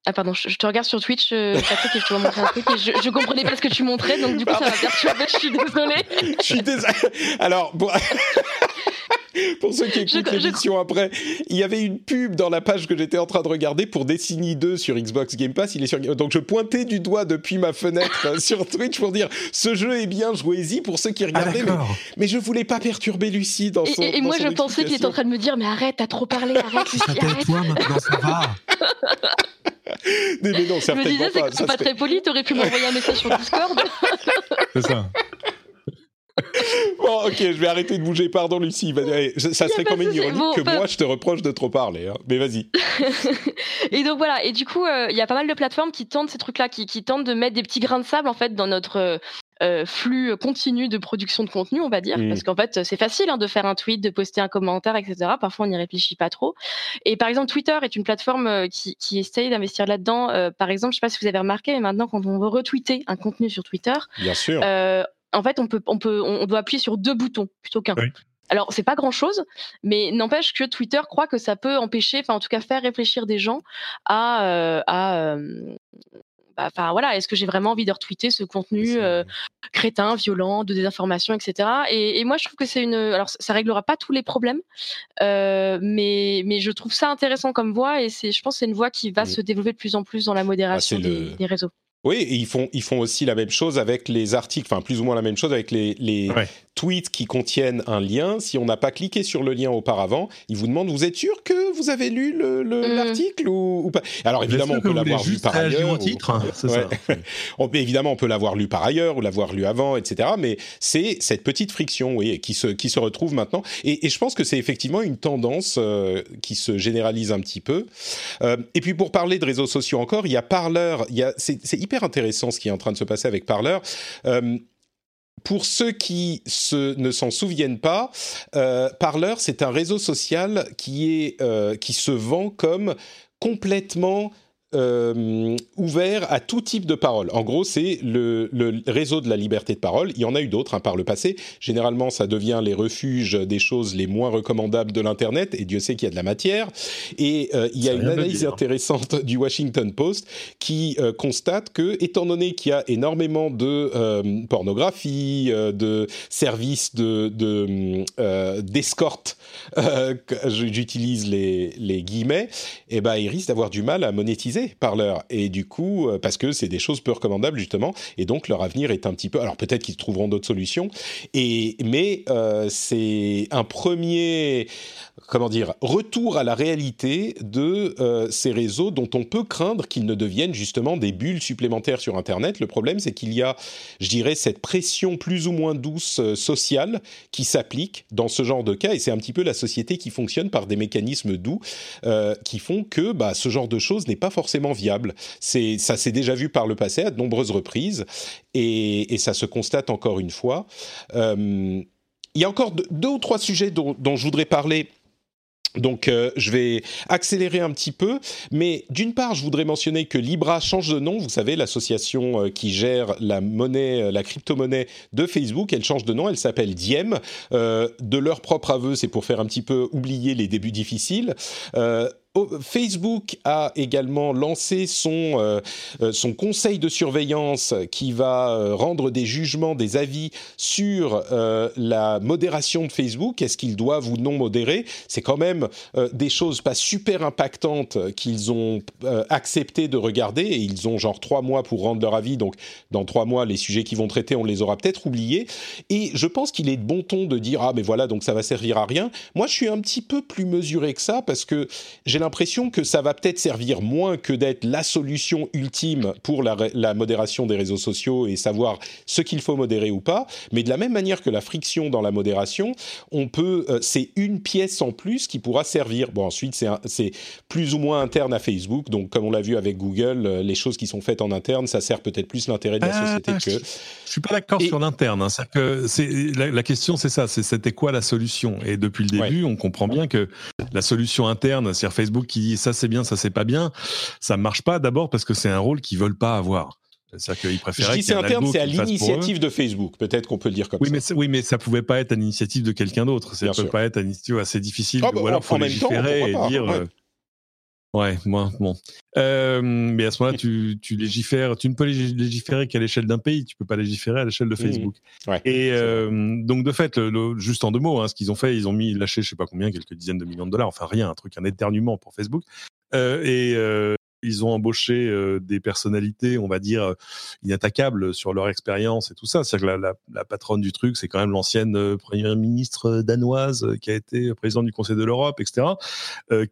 ah pardon, je, te regarde sur Twitch, euh, Patrick, et je te montrer un truc et je, je comprenais pas ce que tu montrais, donc du coup ça m'a perturbé. Je suis désolée. je suis désolée. Alors, bon... pour ceux qui écoutent l'émission après, il y avait une pub dans la page que j'étais en train de regarder pour Destiny 2 sur Xbox Game Pass. Il est sur... Donc je pointais du doigt depuis ma fenêtre sur Twitch pour dire ce jeu est bien, jouez-y pour ceux qui regardaient. Ah, mais, mais, je voulais pas perturber Lucie dans son. Et, et moi je pensais qu'il était en train de me dire mais arrête, t'as trop parlé, arrête Lucie, arrête. toi maintenant, ça va. mais, mais non, je me disais, c'est pas, très poli, t'aurais pu m'envoyer un message sur Discord. c'est ça. Bon, ok, je vais arrêter de bouger. Pardon, Lucie. Ça serait quand même ironique que moi, je te reproche de trop parler. Hein. Mais vas-y. et donc voilà. Et du coup, euh, il y a pas mal de plateformes qui tentent ces trucs-là, qui, qui, tentent de mettre des petits grains de sable en fait dans notre euh, euh, flux continu de production de contenu, on va dire, mmh. parce qu'en fait, c'est facile hein, de faire un tweet, de poster un commentaire, etc. Parfois, on n'y réfléchit pas trop. Et par exemple, Twitter est une plateforme qui, qui essaye d'investir là-dedans. par exemple, je ne sais pas si vous avez remarqué, mais maintenant, quand on veut retweeter un contenu sur Twitter, Bien sûr en fait, on peut, on peut, on doit appuyer sur deux boutons plutôt qu'un. Alors, c'est pas grand chose, mais n'empêche que Twitter croit que ça peut empêcher, enfin, en tout cas, faire réfléchir des gens à, euh, à euh, bah, enfin voilà, est-ce que j'ai vraiment envie de retweeter ce contenu euh, crétin, violent, de désinformation, etc. Et, moi, je trouve que c'est une, alors ça réglera pas tous les problèmes, mais mais je trouve ça intéressant comme voie et c'est, je pense, c'est une voie qui va se développer de plus en plus dans la modération ah, des, réseaux. Oui, et ils font, ils font aussi la même chose avec les articles, enfin plus ou moins la même chose avec les, les tweets qui contiennent un lien. Si on n'a pas cliqué sur le lien auparavant, ils vous demandent vous êtes sûr que vous avez lu mm. l'article ou, pas? Alors évidemment, on peut l'avoir lu par ailleurs. titre, hein, on, évidemment, on peut l'avoir lu par ailleurs ou l'avoir lu avant, etc. Mais c'est cette petite friction, oui, qui se, qui se retrouve maintenant. Et, je pense que c'est effectivement une tendance euh, qui se généralise un petit peu. Euh, et puis pour parler de réseaux sociaux encore, il y a Parler, il y a, c'est, hyper intéressant ce qui est en train de se passer avec Parler. Euh, pour ceux qui se, ne s'en souviennent pas, euh, Parler, c'est un réseau social qui, est, euh, qui se vend comme complètement euh, ouvert à tout type de parole. En gros, c'est le, réseau de la liberté de parole. Il y en a eu d'autres hein, par le passé. Généralement, ça devient les refuges des choses les moins recommandables de l'Internet, et Dieu sait qu'il y a de la matière. Et euh, il y a une analyse intéressante du Washington Post qui euh, constate que, étant donné qu'il y a énormément de pornographie, de services de, d'escorte, j'utilise les, les guillemets, et eh ben, il risque d'avoir du mal à monétiser par leur Et du coup, euh, parce que c'est des choses peu recommandables justement, et donc leur avenir est un petit peu. Alors peut-être qu'ils trouveront d'autres solutions, et mais euh, c'est un premier, comment dire, retour à la réalité de euh, ces réseaux dont on peut craindre qu'ils ne deviennent justement des bulles supplémentaires sur Internet. Le problème, c'est qu'il y a, je dirais, cette pression plus ou moins douce sociale qui s'applique dans ce genre de cas, et c'est un petit peu la société qui fonctionne par des mécanismes doux qui font que bah, ce genre de choses n'est pas forcément viable. Ça s'est déjà vu par le passé à de nombreuses reprises et, ça se constate encore une fois. Euh, il y a encore deux, ou trois sujets dont, je voudrais parler Donc euh, je vais accélérer un petit peu, mais d'une part, je voudrais mentionner que Libra change de nom. Vous savez, l'association euh, qui gère la monnaie, euh, la crypto-monnaie de Facebook, elle change de nom. Elle s'appelle Diem. de leur propre aveu, c'est pour faire un petit peu oublier les débuts difficiles. Facebook a également lancé son, euh, euh, son conseil de surveillance qui va euh, rendre des jugements, des avis sur la modération de Facebook. Est-ce qu'ils doivent ou non modérer? C'est quand même des choses pas super impactantes qu'ils ont accepté de regarder et ils ont genre trois mois pour rendre leur avis. Donc dans trois mois, les sujets qu'ils vont traiter, on les aura peut-être oubliés. Et je pense qu'il est de bon ton de dire ah mais voilà donc ça va servir à rien. Moi je suis un petit peu plus mesuré que ça parce que j'ai l'impression que ça va peut-être servir moins que d'être la solution ultime pour la, modération des réseaux sociaux et savoir ce qu'il faut modérer ou pas. Mais de la même manière que la friction dans la modération, on peut, euh, c'est une pièce en plus qui pourra servir. Bon, ensuite, c'est plus ou moins interne à Facebook. Donc, comme on l'a vu avec Google, euh, les choses qui sont faites en interne, ça sert peut-être plus l'intérêt de la ah, société que. Je, suis pas d'accord sur l'interne. Hein. que c'est la, question, c'est ça. C'était quoi la solution? Et depuis le début, on comprend bien que la solution interne, c'est Facebook qui ça c'est bien, ça c'est pas bien, ça marche pas d'abord parce que c'est un rôle qu'ils veulent pas avoir. C'est-à-dire qu'ils préfèrent. Je dis c'est interne, c'est à l'initiative de Facebook. Peut-être qu'on peut le dire comme oui, ça. Mais oui, mais ça pouvait pas être à l'initiative de quelqu'un d'autre. Ça peut pas être à l'initiative assez difficile. Ah, bah, ou alors faut légiférer et dire. Ouais, moi, bon. Euh, mais à ce moment-là, tu, tu, légifères. Tu ne peux légiférer qu'à l'échelle d'un pays. Tu peux pas légiférer à l'échelle de mmh. Facebook. et euh, donc, de fait, juste en deux mots, hein, ce qu'ils ont fait, ils ont mis lâché, je sais pas combien, quelques dizaines de millions de dollars. Enfin, rien, un truc, un éternuement pour Facebook. et ils ont embauché euh, des personnalités, on va dire, euh, inattaquables sur leur expérience et tout ça. C'est-à-dire que la, patronne du truc, c'est quand même l'ancienne euh, première ministre danoise qui a été présidente du Conseil de l'Europe, etc.,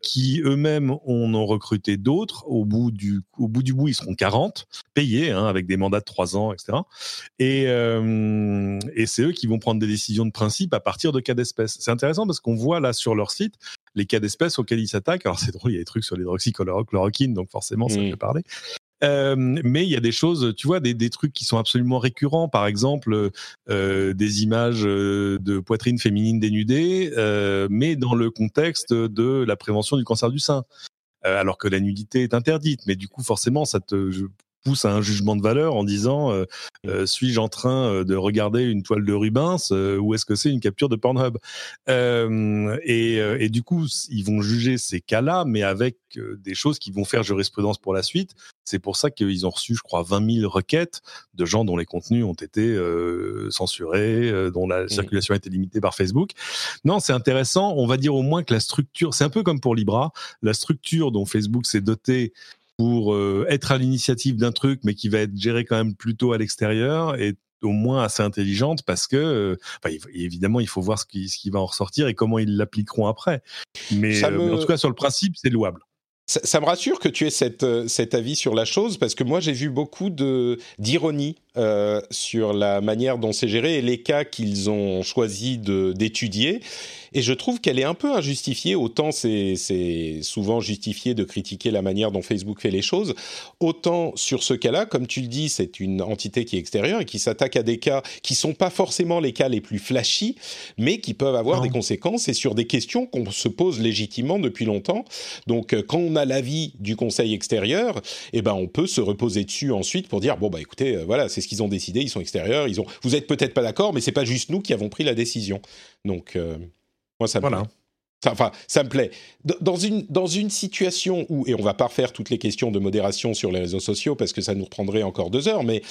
qui eux-mêmes en ont recruté d'autres. Au bout du au bout du bout, ils seront 40, payés, hein, avec des mandats de 3 ans, etc. Et, et c'est eux qui vont prendre des décisions de principe à partir de cas d'espèce. C'est intéressant parce qu'on voit là sur leur site les cas d'espèces auxquels ils s'attaquent. Alors c'est drôle, il y a des trucs sur l'hydroxychloroquine, donc forcément ça mmh. fait parler. Euh, mais il y a des choses, tu vois, des, des, trucs qui sont absolument récurrents. Par exemple, euh, des images euh, de poitrine féminine dénudée, euh, mais dans le contexte de la prévention du cancer du sein. Alors que la nudité est interdite, mais du coup, forcément, ça te, pousse à un jugement de valeur en disant euh, euh, suis-je en train euh, de regarder une toile de Rubens ou est-ce que c'est une capture de Pornhub? Et, et, du coup ils vont juger ces cas-là mais avec des choses qui vont faire jurisprudence pour la suite. C'est pour ça qu'ils ont reçu je crois 20 000 requêtes de gens dont les contenus ont été censurés dont la mmh. circulation a été limitée par Facebook. Non c'est intéressant. On va dire au moins que la structure c'est un peu comme pour Libra. La structure dont Facebook s'est doté pour euh, être à l'initiative d'un truc, mais qui va être géré quand même plutôt à l'extérieur et au moins assez intelligente parce que euh, évidemment il faut voir ce qui, ce qui va en ressortir et comment ils l'appliqueront après. Mais, euh, en tout cas sur le principe c'est louable. Ça, me rassure que tu aies cette, cet avis sur la chose parce que moi j'ai vu beaucoup de d'ironie sur la manière dont c'est géré et les cas qu'ils ont choisi d'étudier et je trouve qu'elle est un peu injustifiée. Autant c'est souvent justifié de critiquer la manière dont Facebook fait les choses, autant sur ce cas-là, comme tu le dis, c'est une entité qui est extérieure et qui s'attaque à des cas qui sont pas forcément les cas les plus flashy, mais qui peuvent avoir des conséquences et sur des questions qu'on se pose légitimement depuis longtemps. Donc, euh, quand on a l'avis du Conseil extérieur, eh ben, on peut se reposer dessus ensuite pour dire bon bah écoutez, euh, voilà, c'est ce qu'ils ont décidé, ils sont extérieurs, ils ont. Vous êtes peut-être pas d'accord, mais c'est pas juste nous qui avons pris la décision. Donc. Euh, moi, ça me plaît. Enfin, ça me plaît. Dans une, dans une situation où, et on va pas refaire toutes les questions de modération sur les réseaux sociaux parce que ça nous reprendrait encore deux heures, mais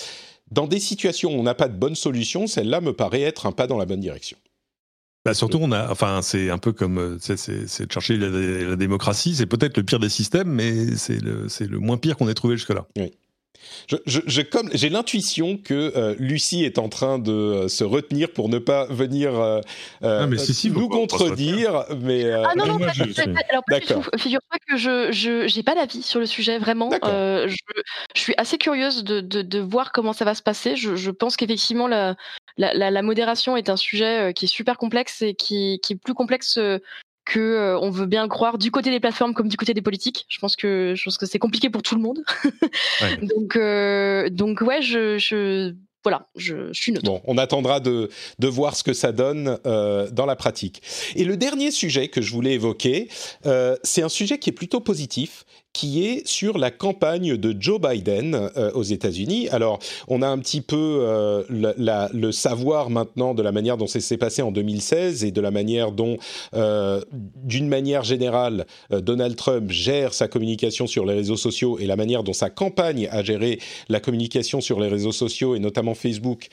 dans des situations où on n'a pas de bonne solution, celle-là me paraît être un pas dans la bonne direction. Bah surtout, on a, enfin, c'est un peu comme, euh, c'est de chercher la, la démocratie. C'est peut-être le pire des systèmes, mais c'est le, le moins pire qu'on ait trouvé jusque-là. Oui. Je, comme j'ai l'intuition que euh, Lucie est en train de euh, se retenir pour ne pas venir euh, ah, nous contredire, mais ah non non, Figure-toi que je je j'ai pas d'avis sur le sujet vraiment. Je, je, suis assez curieuse de, de, de, voir comment ça va se passer. Je, je pense qu'effectivement la, la, la, modération est un sujet qui est super complexe et qui, qui est plus complexe que euh, on veut bien croire du côté des plateformes comme du côté des politiques. Je pense que je pense que c'est compliqué pour tout le monde. donc euh, donc ouais, je, je voilà, je, suis neutre. Bon, on attendra de, de voir ce que ça donne euh, dans la pratique. Et le dernier sujet que je voulais évoquer, euh, c'est un sujet qui est plutôt positif qui est sur la campagne de Joe Biden euh, aux États-Unis. Alors, on a un petit peu euh, le savoir maintenant de la manière dont ça s'est passé en 2016 et de la manière dont, euh, d'une manière générale, Donald Trump gère sa communication sur les réseaux sociaux et la manière dont sa campagne a géré la communication sur les réseaux sociaux et notamment Facebook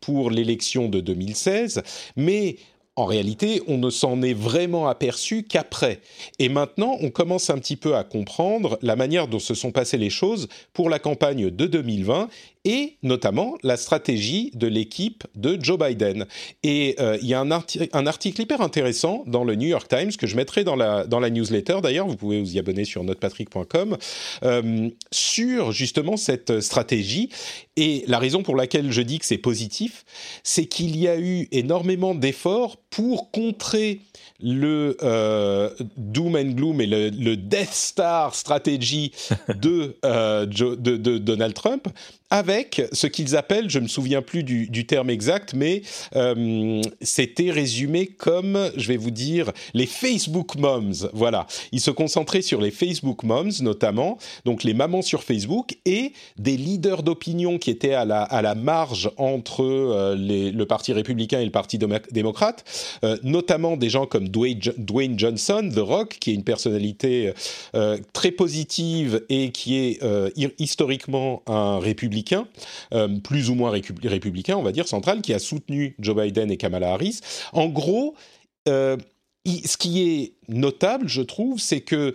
pour l'élection de 2016. Mais en réalité, on ne s'en est vraiment aperçu qu'après. Et maintenant, on commence un petit peu à comprendre la manière dont se sont passées les choses pour la campagne de 2020 et notamment la stratégie de l'équipe de Joe Biden. Et euh, il y a un, un, article hyper intéressant dans le New York Times que je mettrai dans la, dans la newsletter, d'ailleurs, vous pouvez vous y abonner sur notepatrick.com, euh, sur justement cette stratégie. Et la raison pour laquelle je dis que c'est positif, c'est qu'il y a eu énormément d'efforts pour contrer le euh, doom and gloom et le, Death Star stratégie de, euh, de, Donald Trump avec ce qu'ils appellent, je me souviens plus du, terme exact, mais euh, c'était résumé comme, je vais vous dire, les Facebook moms. Voilà, ils se concentraient sur les Facebook moms notamment, donc les mamans sur Facebook et des leaders d'opinion qui étaient à la, à la marge entre euh, le Parti républicain et le Parti démocrate, euh, notamment des gens comme Dwayne, Johnson, The Rock, qui est une personnalité très positive et qui est historiquement un républicain euh, plus ou moins républicain, on va dire, central, qui a soutenu Joe Biden et Kamala Harris. En gros, euh, ce qui est notable, je trouve, c'est que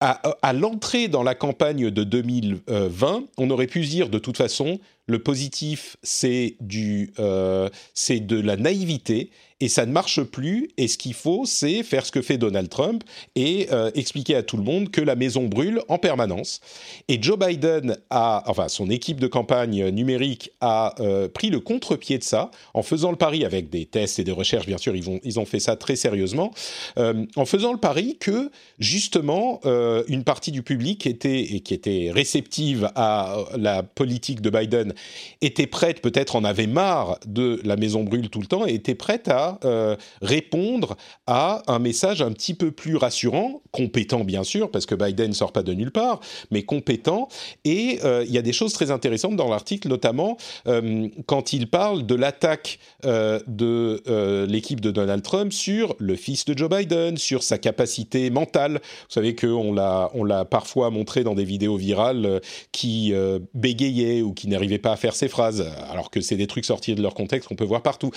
à, l'entrée dans la campagne de 2020, on aurait pu dire de toute façon, le positif, c'est du, euh, c'est de la naïveté et ça ne marche plus. Et ce qu'il faut, c'est faire ce que fait Donald Trump et euh, expliquer à tout le monde que la maison brûle en permanence. Et Joe Biden a, enfin, son équipe de campagne numérique a euh, pris le contre-pied de ça en faisant le pari avec des tests et des recherches. Bien sûr, ils ont, ils ont fait ça très sérieusement, en faisant le pari que justement une partie du public était et qui était réceptive à la politique de Biden était prête, peut-être en avait marre de la maison brûle tout le temps, et était prête à euh, répondre à un message un petit peu plus rassurant, compétent bien sûr, parce que Biden ne sort pas de nulle part, mais compétent. Et euh, il y a des choses très intéressantes dans l'article, notamment euh, quand il parle de l'attaque de l'équipe de Donald Trump sur le fils de Joe Biden, sur sa capacité mentale. Vous savez qu'on l'a, on l'a parfois montré dans des vidéos virales qui bégayait ou qui n'arrivait pas à faire ses phrases, alors que c'est des trucs sortis de leur contexte qu'on peut voir partout.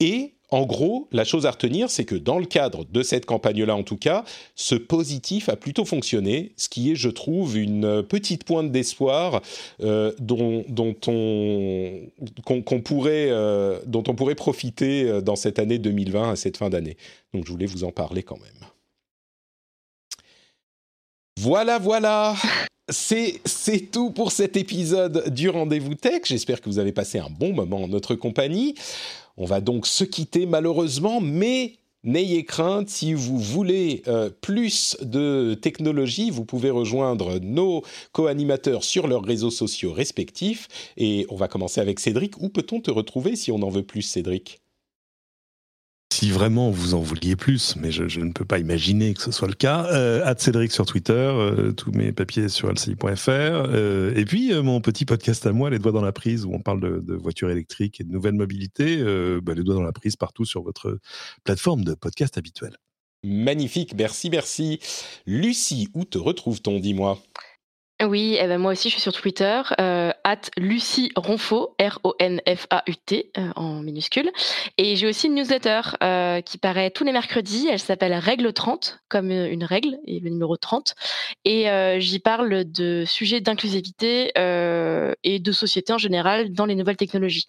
Et en gros, la chose à retenir, c'est que dans le cadre de cette campagne-là, en tout cas, ce positif a plutôt fonctionné, ce qui est, je trouve, une petite pointe d'espoir euh, dont, on, qu'on, pourrait, euh, dont on pourrait profiter euh, dans cette année 2020, à cette fin d'année. Donc, je voulais vous en parler quand même. Voilà, voilà c'est, tout pour cet épisode du Rendez-vous Tech. J'espère que vous avez passé un bon moment en notre compagnie. On va donc se quitter malheureusement, mais N'ayez crainte, si vous voulez euh, plus de technologie, vous pouvez rejoindre nos co-animateurs sur leurs réseaux sociaux respectifs. Et on va commencer avec Cédric. Où peut-on te retrouver si on en veut plus, Cédric? Si vraiment vous en vouliez plus, mais je, ne peux pas imaginer que ce soit le cas, euh, Cédric sur Twitter, euh, tous mes papiers sur lci.fr, euh, et puis euh, mon petit podcast à moi, Les Doigts dans la prise, où on parle de, voitures électriques et de nouvelles mobilités, bah, Les Doigts dans la prise partout sur votre plateforme de podcast habituelle. Magnifique, merci, merci. Lucie, où te retrouve-t-on, dis-moi? Oui, eh ben moi aussi je suis sur Twitter, euh, at Lucie Ronfaux, R-O-N-F-A-U-T euh, en minuscule. Et j'ai aussi une newsletter euh, qui paraît tous les mercredis, elle s'appelle Règle 30, comme une règle, et le numéro 30. Et j'y parle de sujets d'inclusivité et de société en général dans les nouvelles technologies.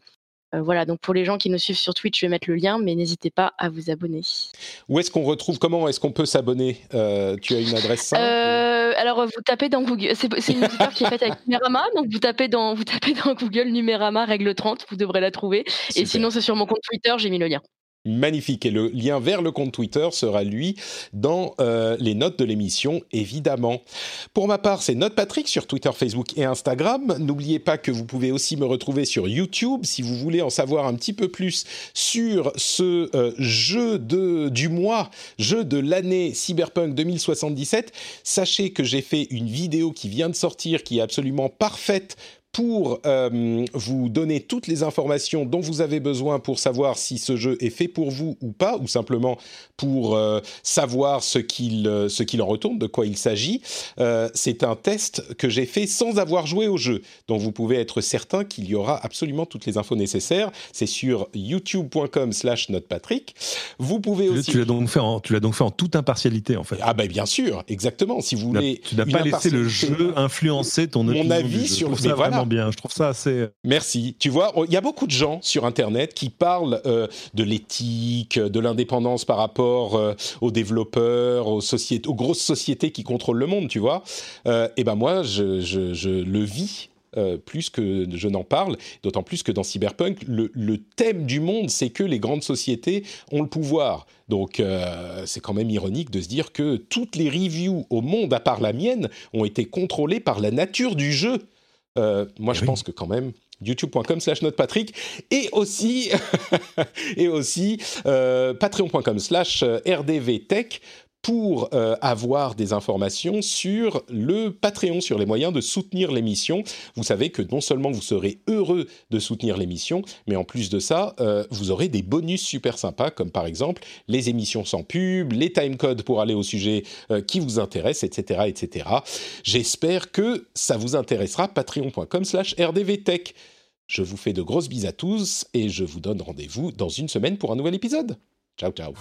Euh, voilà, donc pour les gens qui nous suivent sur Twitch, je vais mettre le lien, mais n'hésitez pas à vous abonner. Où est-ce qu'on retrouve, comment est-ce qu'on peut s'abonner euh, Tu as une adresse simple euh, Alors, vous tapez dans Google, c'est une histoire qui est faite avec Numérama, donc vous tapez, dans, vous tapez dans Google Numérama règle 30, vous devrez la trouver. Et sinon, c'est sur mon compte Twitter, j'ai mis le lien. Magnifique. Et le lien vers le compte Twitter sera, lui, dans euh, les notes de l'émission, évidemment. Pour ma part, c'est Note Patrick sur Twitter, Facebook et Instagram. N'oubliez pas que vous pouvez aussi me retrouver sur YouTube si vous voulez en savoir un petit peu plus sur ce euh, jeu de, du mois, jeu de l'année Cyberpunk 2077. Sachez que j'ai fait une vidéo qui vient de sortir qui est absolument parfaite pour euh, vous donner toutes les informations dont vous avez besoin pour savoir si ce jeu est fait pour vous ou pas, ou simplement pour euh, savoir ce qu'il euh, ce qu'il en retourne, de quoi il s'agit. c'est un test que j'ai fait sans avoir joué au jeu, donc vous pouvez être certain qu'il y aura absolument toutes les infos nécessaires. C'est sur youtube.com/slash notepatrick. Vous pouvez aussi. Tu l'as donc fait en tu l'as donc fait en toute impartialité en fait. Ah ben bien sûr, exactement. Si vous voulez, tu n'as pas laissé le jeu influencer ton mon avis sur le. Voilà Je trouve ça assez. Euh, Merci. Tu vois, il y a beaucoup de gens sur Internet qui parlent euh, de l'éthique, de l'indépendance par rapport euh, aux développeurs, aux grosses sociétés qui contrôlent le monde. Tu vois. et ben moi, je, le vis. plus que je n'en parle, d'autant plus que dans Cyberpunk, le, le thème du monde, c'est que les grandes sociétés ont le pouvoir. Donc c'est quand même ironique de se dire que toutes les reviews au monde, à part la mienne, ont été contrôlées par la nature du jeu. Euh, moi, je pense que quand même, youtube.com slash notepatrick et aussi, et aussi euh, patreon.com slash rdvtech pour euh, avoir des informations sur le Patreon, sur les moyens de soutenir l'émission. Vous savez que non seulement vous serez heureux de soutenir l'émission, mais en plus de ça, euh, vous aurez des bonus super sympas, comme par exemple les émissions sans pub, les timecodes pour aller au sujet euh, qui vous intéresse, etc. etc. J'espère que ça vous intéressera, patreon.com slash rdvtech. Je vous fais de grosses bises à tous et je vous donne rendez-vous dans une semaine pour un nouvel épisode. Ciao, ciao.